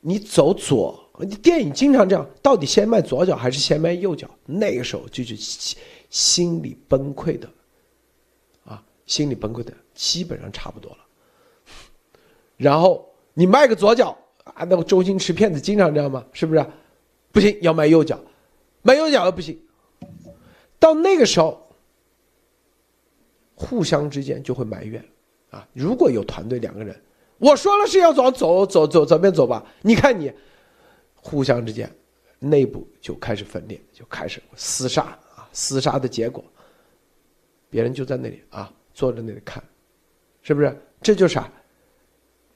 A: 你走左，电影经常这样，到底先迈左脚还是先迈右脚？那个时候就是心理崩溃的，啊，心理崩溃的基本上差不多了。然后你迈个左脚。啊，那个周星驰片子经常这样吗？是不是？不行，要迈右脚，迈右脚又不行。到那个时候，互相之间就会埋怨啊。如果有团队两个人，我说了是要走走走走左边走吧，你看你，互相之间内部就开始分裂，就开始厮杀啊，厮杀的结果，别人就在那里啊，坐在那里看，是不是？这就是啊，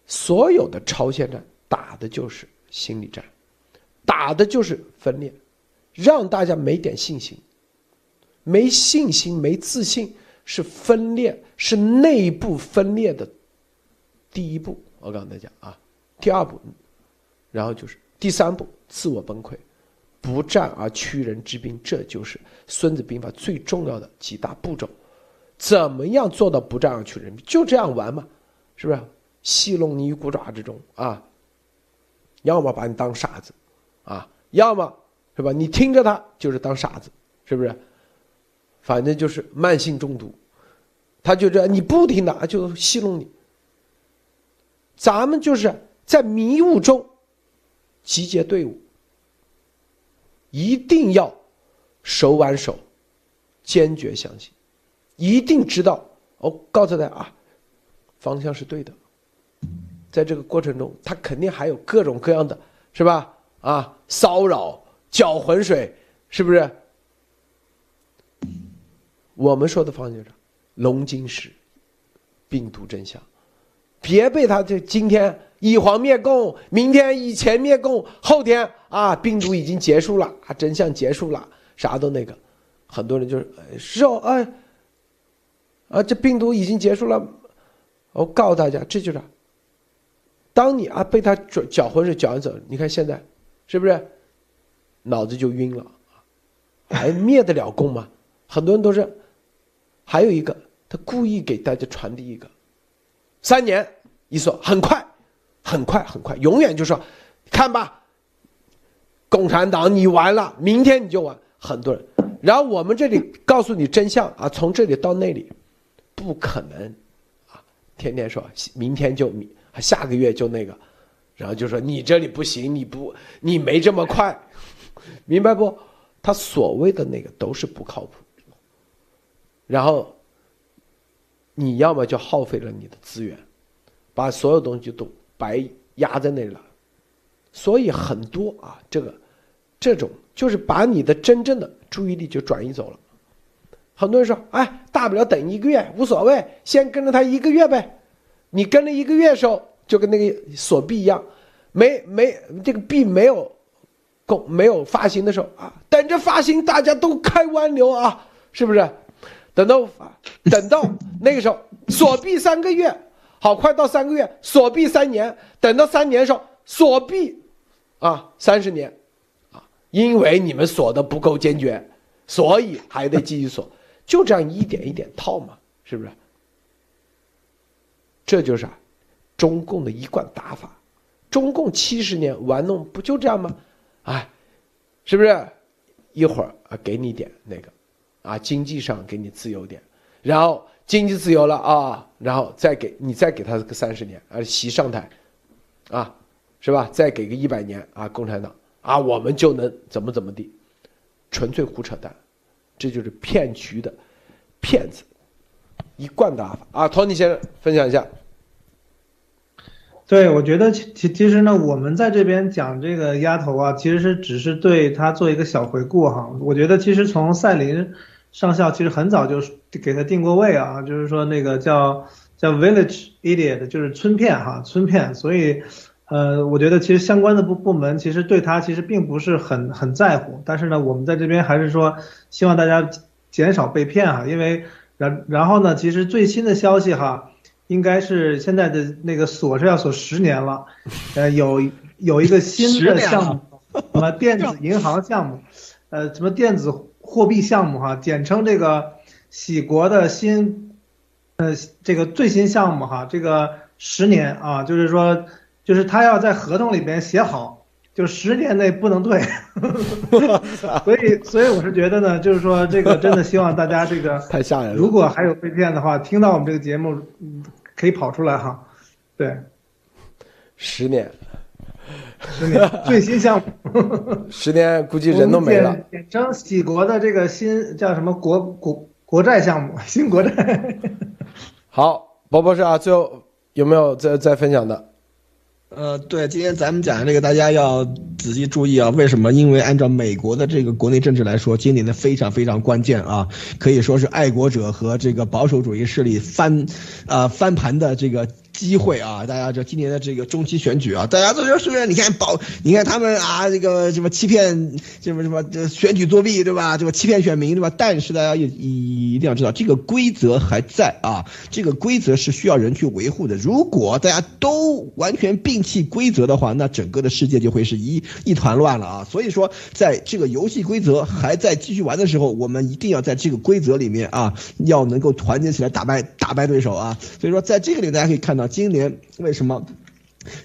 A: 所有的超限战。打的就是心理战，打的就是分裂，让大家没点信心，没信心、没自信是分裂，是内部分裂的第一步。我告诉大家啊，第二步，然后就是第三步，自我崩溃，不战而屈人之兵，这就是《孙子兵法》最重要的几大步骤。怎么样做到不战而屈人兵？就这样玩嘛，是不是？戏弄你于股爪之中啊！要么把你当傻子，啊，要么是吧？你听着他就是当傻子，是不是？反正就是慢性中毒，他就这，你不听的就戏弄你。咱们就是在迷雾中集结队伍，一定要手挽手，坚决相信，一定知道我，告诉大家啊，方向是对的。在这个过程中，他肯定还有各种各样的，是吧？啊，骚扰、搅浑水，是不是？我们说的方向是龙金石，病毒真相，别被他这今天以黄灭共，明天以钱灭共，后天啊，病毒已经结束了啊，真相结束了，啥都那个，很多人就是是哦，哎，啊，这病毒已经结束了，我告诉大家，这就是。当你啊被他搅搅浑水搅完走，你看现在，是不是脑子就晕了？还灭得了共吗？很多人都是，还有一个，他故意给大家传递一个，三年一说很快，很快很快，永远就说，看吧，共产党你完了，明天你就完。很多人，然后我们这里告诉你真相啊，从这里到那里，不可能啊，天天说明天就明。下个月就那个，然后就说你这里不行，你不你没这么快，明白不？他所谓的那个都是不靠谱。然后你要么就耗费了你的资源，把所有东西都白压在那里了。所以很多啊，这个这种就是把你的真正的注意力就转移走了。很多人说，哎，大不了等一个月无所谓，先跟着他一个月呗。你跟了一个月的时候，就跟那个锁币一样，没没这个币没有，公没有发行的时候啊，等着发行，大家都开弯流啊，是不是？等到啊等到那个时候锁币三个月，好快到三个月，锁币三年，等到三年时候锁币，啊三十年，啊，因为你们锁的不够坚决，所以还得继续锁，就这样一点一点套嘛，是不是？这就是啊，中共的一贯打法。中共七十年玩弄不就这样吗？哎，是不是？一会儿啊，给你点那个，啊，经济上给你自由点，然后经济自由了啊，然后再给你再给他个三十年，啊，习上台，啊，是吧？再给个一百年啊，共产党啊，我们就能怎么怎么地，纯粹胡扯淡，这就是骗局的骗子一贯打法啊。托尼先生分享一下。
C: 对，我觉得其其其实呢，我们在这边讲这个丫头啊，其实是只是对他做一个小回顾哈。我觉得其实从赛琳上校其实很早就给他定过位啊，就是说那个叫叫 village idiot，就是村骗哈，村骗。所以，呃，我觉得其实相关的部部门其实对他其实并不是很很在乎。但是呢，我们在这边还是说希望大家减少被骗啊，因为然然后呢，其实最新的消息哈。应该是现在的那个锁是要锁十年了，呃，有有一个新的项目，什么电子银行项目，呃，什么电子货币项目哈，简称这个喜国的新，呃，这个最新项目哈，这个十年啊，就是说，就是他要在合同里边写好，就十年内不能退，所以，所以我是觉得呢，就是说这个真的希望大家这个
A: 太吓人了，
C: 如果还有被骗的话，听到我们这个节目，嗯。可以跑出来哈，对，
A: 十年，
C: 十年最新项目，
A: 十年估计人都没了。
C: 简称喜国的这个新叫什么国国国债项目，新国债。
A: 好，博博士啊，最后有没有再再分享的？
B: 呃，对，今天咱们讲的这个，大家要仔细注意啊。为什么？因为按照美国的这个国内政治来说，今年的非常非常关键啊，可以说是爱国者和这个保守主义势力翻，啊翻盘的这个。机会啊！大家这今年的这个中期选举啊，大家都说是不是？你看保，你看他们啊，这个什么欺骗，什么什么这选举作弊，对吧？这个欺骗选民，对吧？但是大家一一定要知道，这个规则还在啊，这个规则是需要人去维护的。如果大家都完全摒弃规则的话，那整个的世界就会是一一团乱了啊！所以说，在这个游戏规则还在继续玩的时候，我们一定要在这个规则里面啊，要能够团结起来打败打败对手啊！所以说，在这个里大家可以看到。今年为什么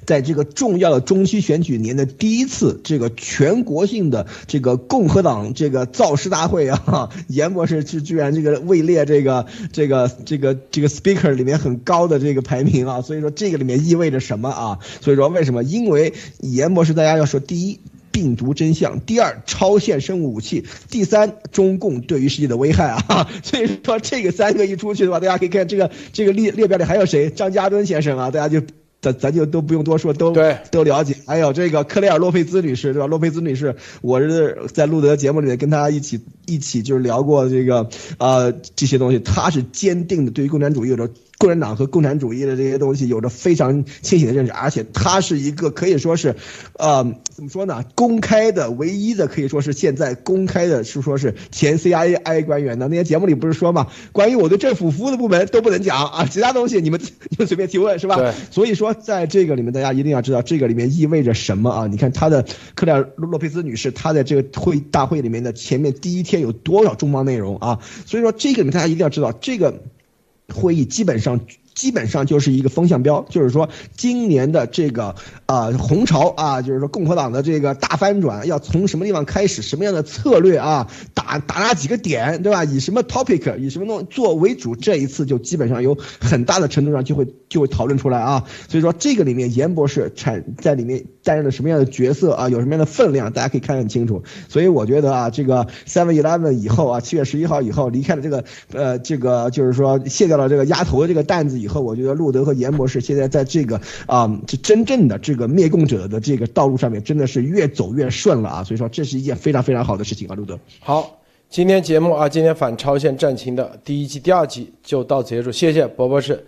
B: 在这个重要的中期选举年的第一次这个全国性的这个共和党这个造势大会啊，严博士居居然这个位列这个这个这个这个 speaker 里面很高的这个排名啊，所以说这个里面意味着什么啊？所以说为什么？因为严博士大家要说第一。病毒真相，第二超限生物武器，第三中共对于世界的危害啊！所以说这个三个一出去的话，大家可以看这个这个列列表里还有谁？张家敦先生啊，大家就咱咱就都不用多说，都
A: 对
B: 都了解。还有这个克雷尔洛佩兹女士，对吧？洛佩兹女士，我是在路德节目里面跟她一起一起就是聊过这个呃这些东西，她是坚定的对于共产主义有着。共产党和共产主义的这些东西有着非常清醒的认识，而且他是一个可以说是，呃，怎么说呢？公开的唯一的可以说是现在公开的是说是前 CIA 官员的那些节目里不是说嘛？关于我对政府服务的部门都不能讲啊，其他东西你们你们随便提问是吧？
A: 对。
B: 所以说在这个里面，大家一定要知道这个里面意味着什么啊？你看他的克莱尔洛佩兹女士，她在这个会大会里面的前面第一天有多少重磅内容啊？所以说这个里面大家一定要知道这个。会议基本上。基本上就是一个风向标，就是说今年的这个啊红潮啊，就是说共和党的这个大翻转要从什么地方开始，什么样的策略啊，打打哪几个点，对吧？以什么 topic，以什么东做为主，这一次就基本上有很大的程度上就会就会讨论出来啊。所以说这个里面严博士产在里面担任了什么样的角色啊，有什么样的分量，大家可以看得很清楚。所以我觉得啊，这个 Seven Eleven 以后啊，七月十一号以后离开了这个呃这个就是说卸掉了这个鸭头的这个担子。以后我觉得路德和严博士现在在这个啊，这真正的这个灭共者的这个道路上面，真的是越走越顺了啊！所以说这是一件非常非常好的事情啊，路德。
A: 好，今天节目啊，今天反超限战情的第一季、第二集就到此结束，谢谢博博士，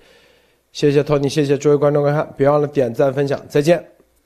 A: 谢谢托尼，谢谢诸位观众观看，别忘了点赞分享，再见。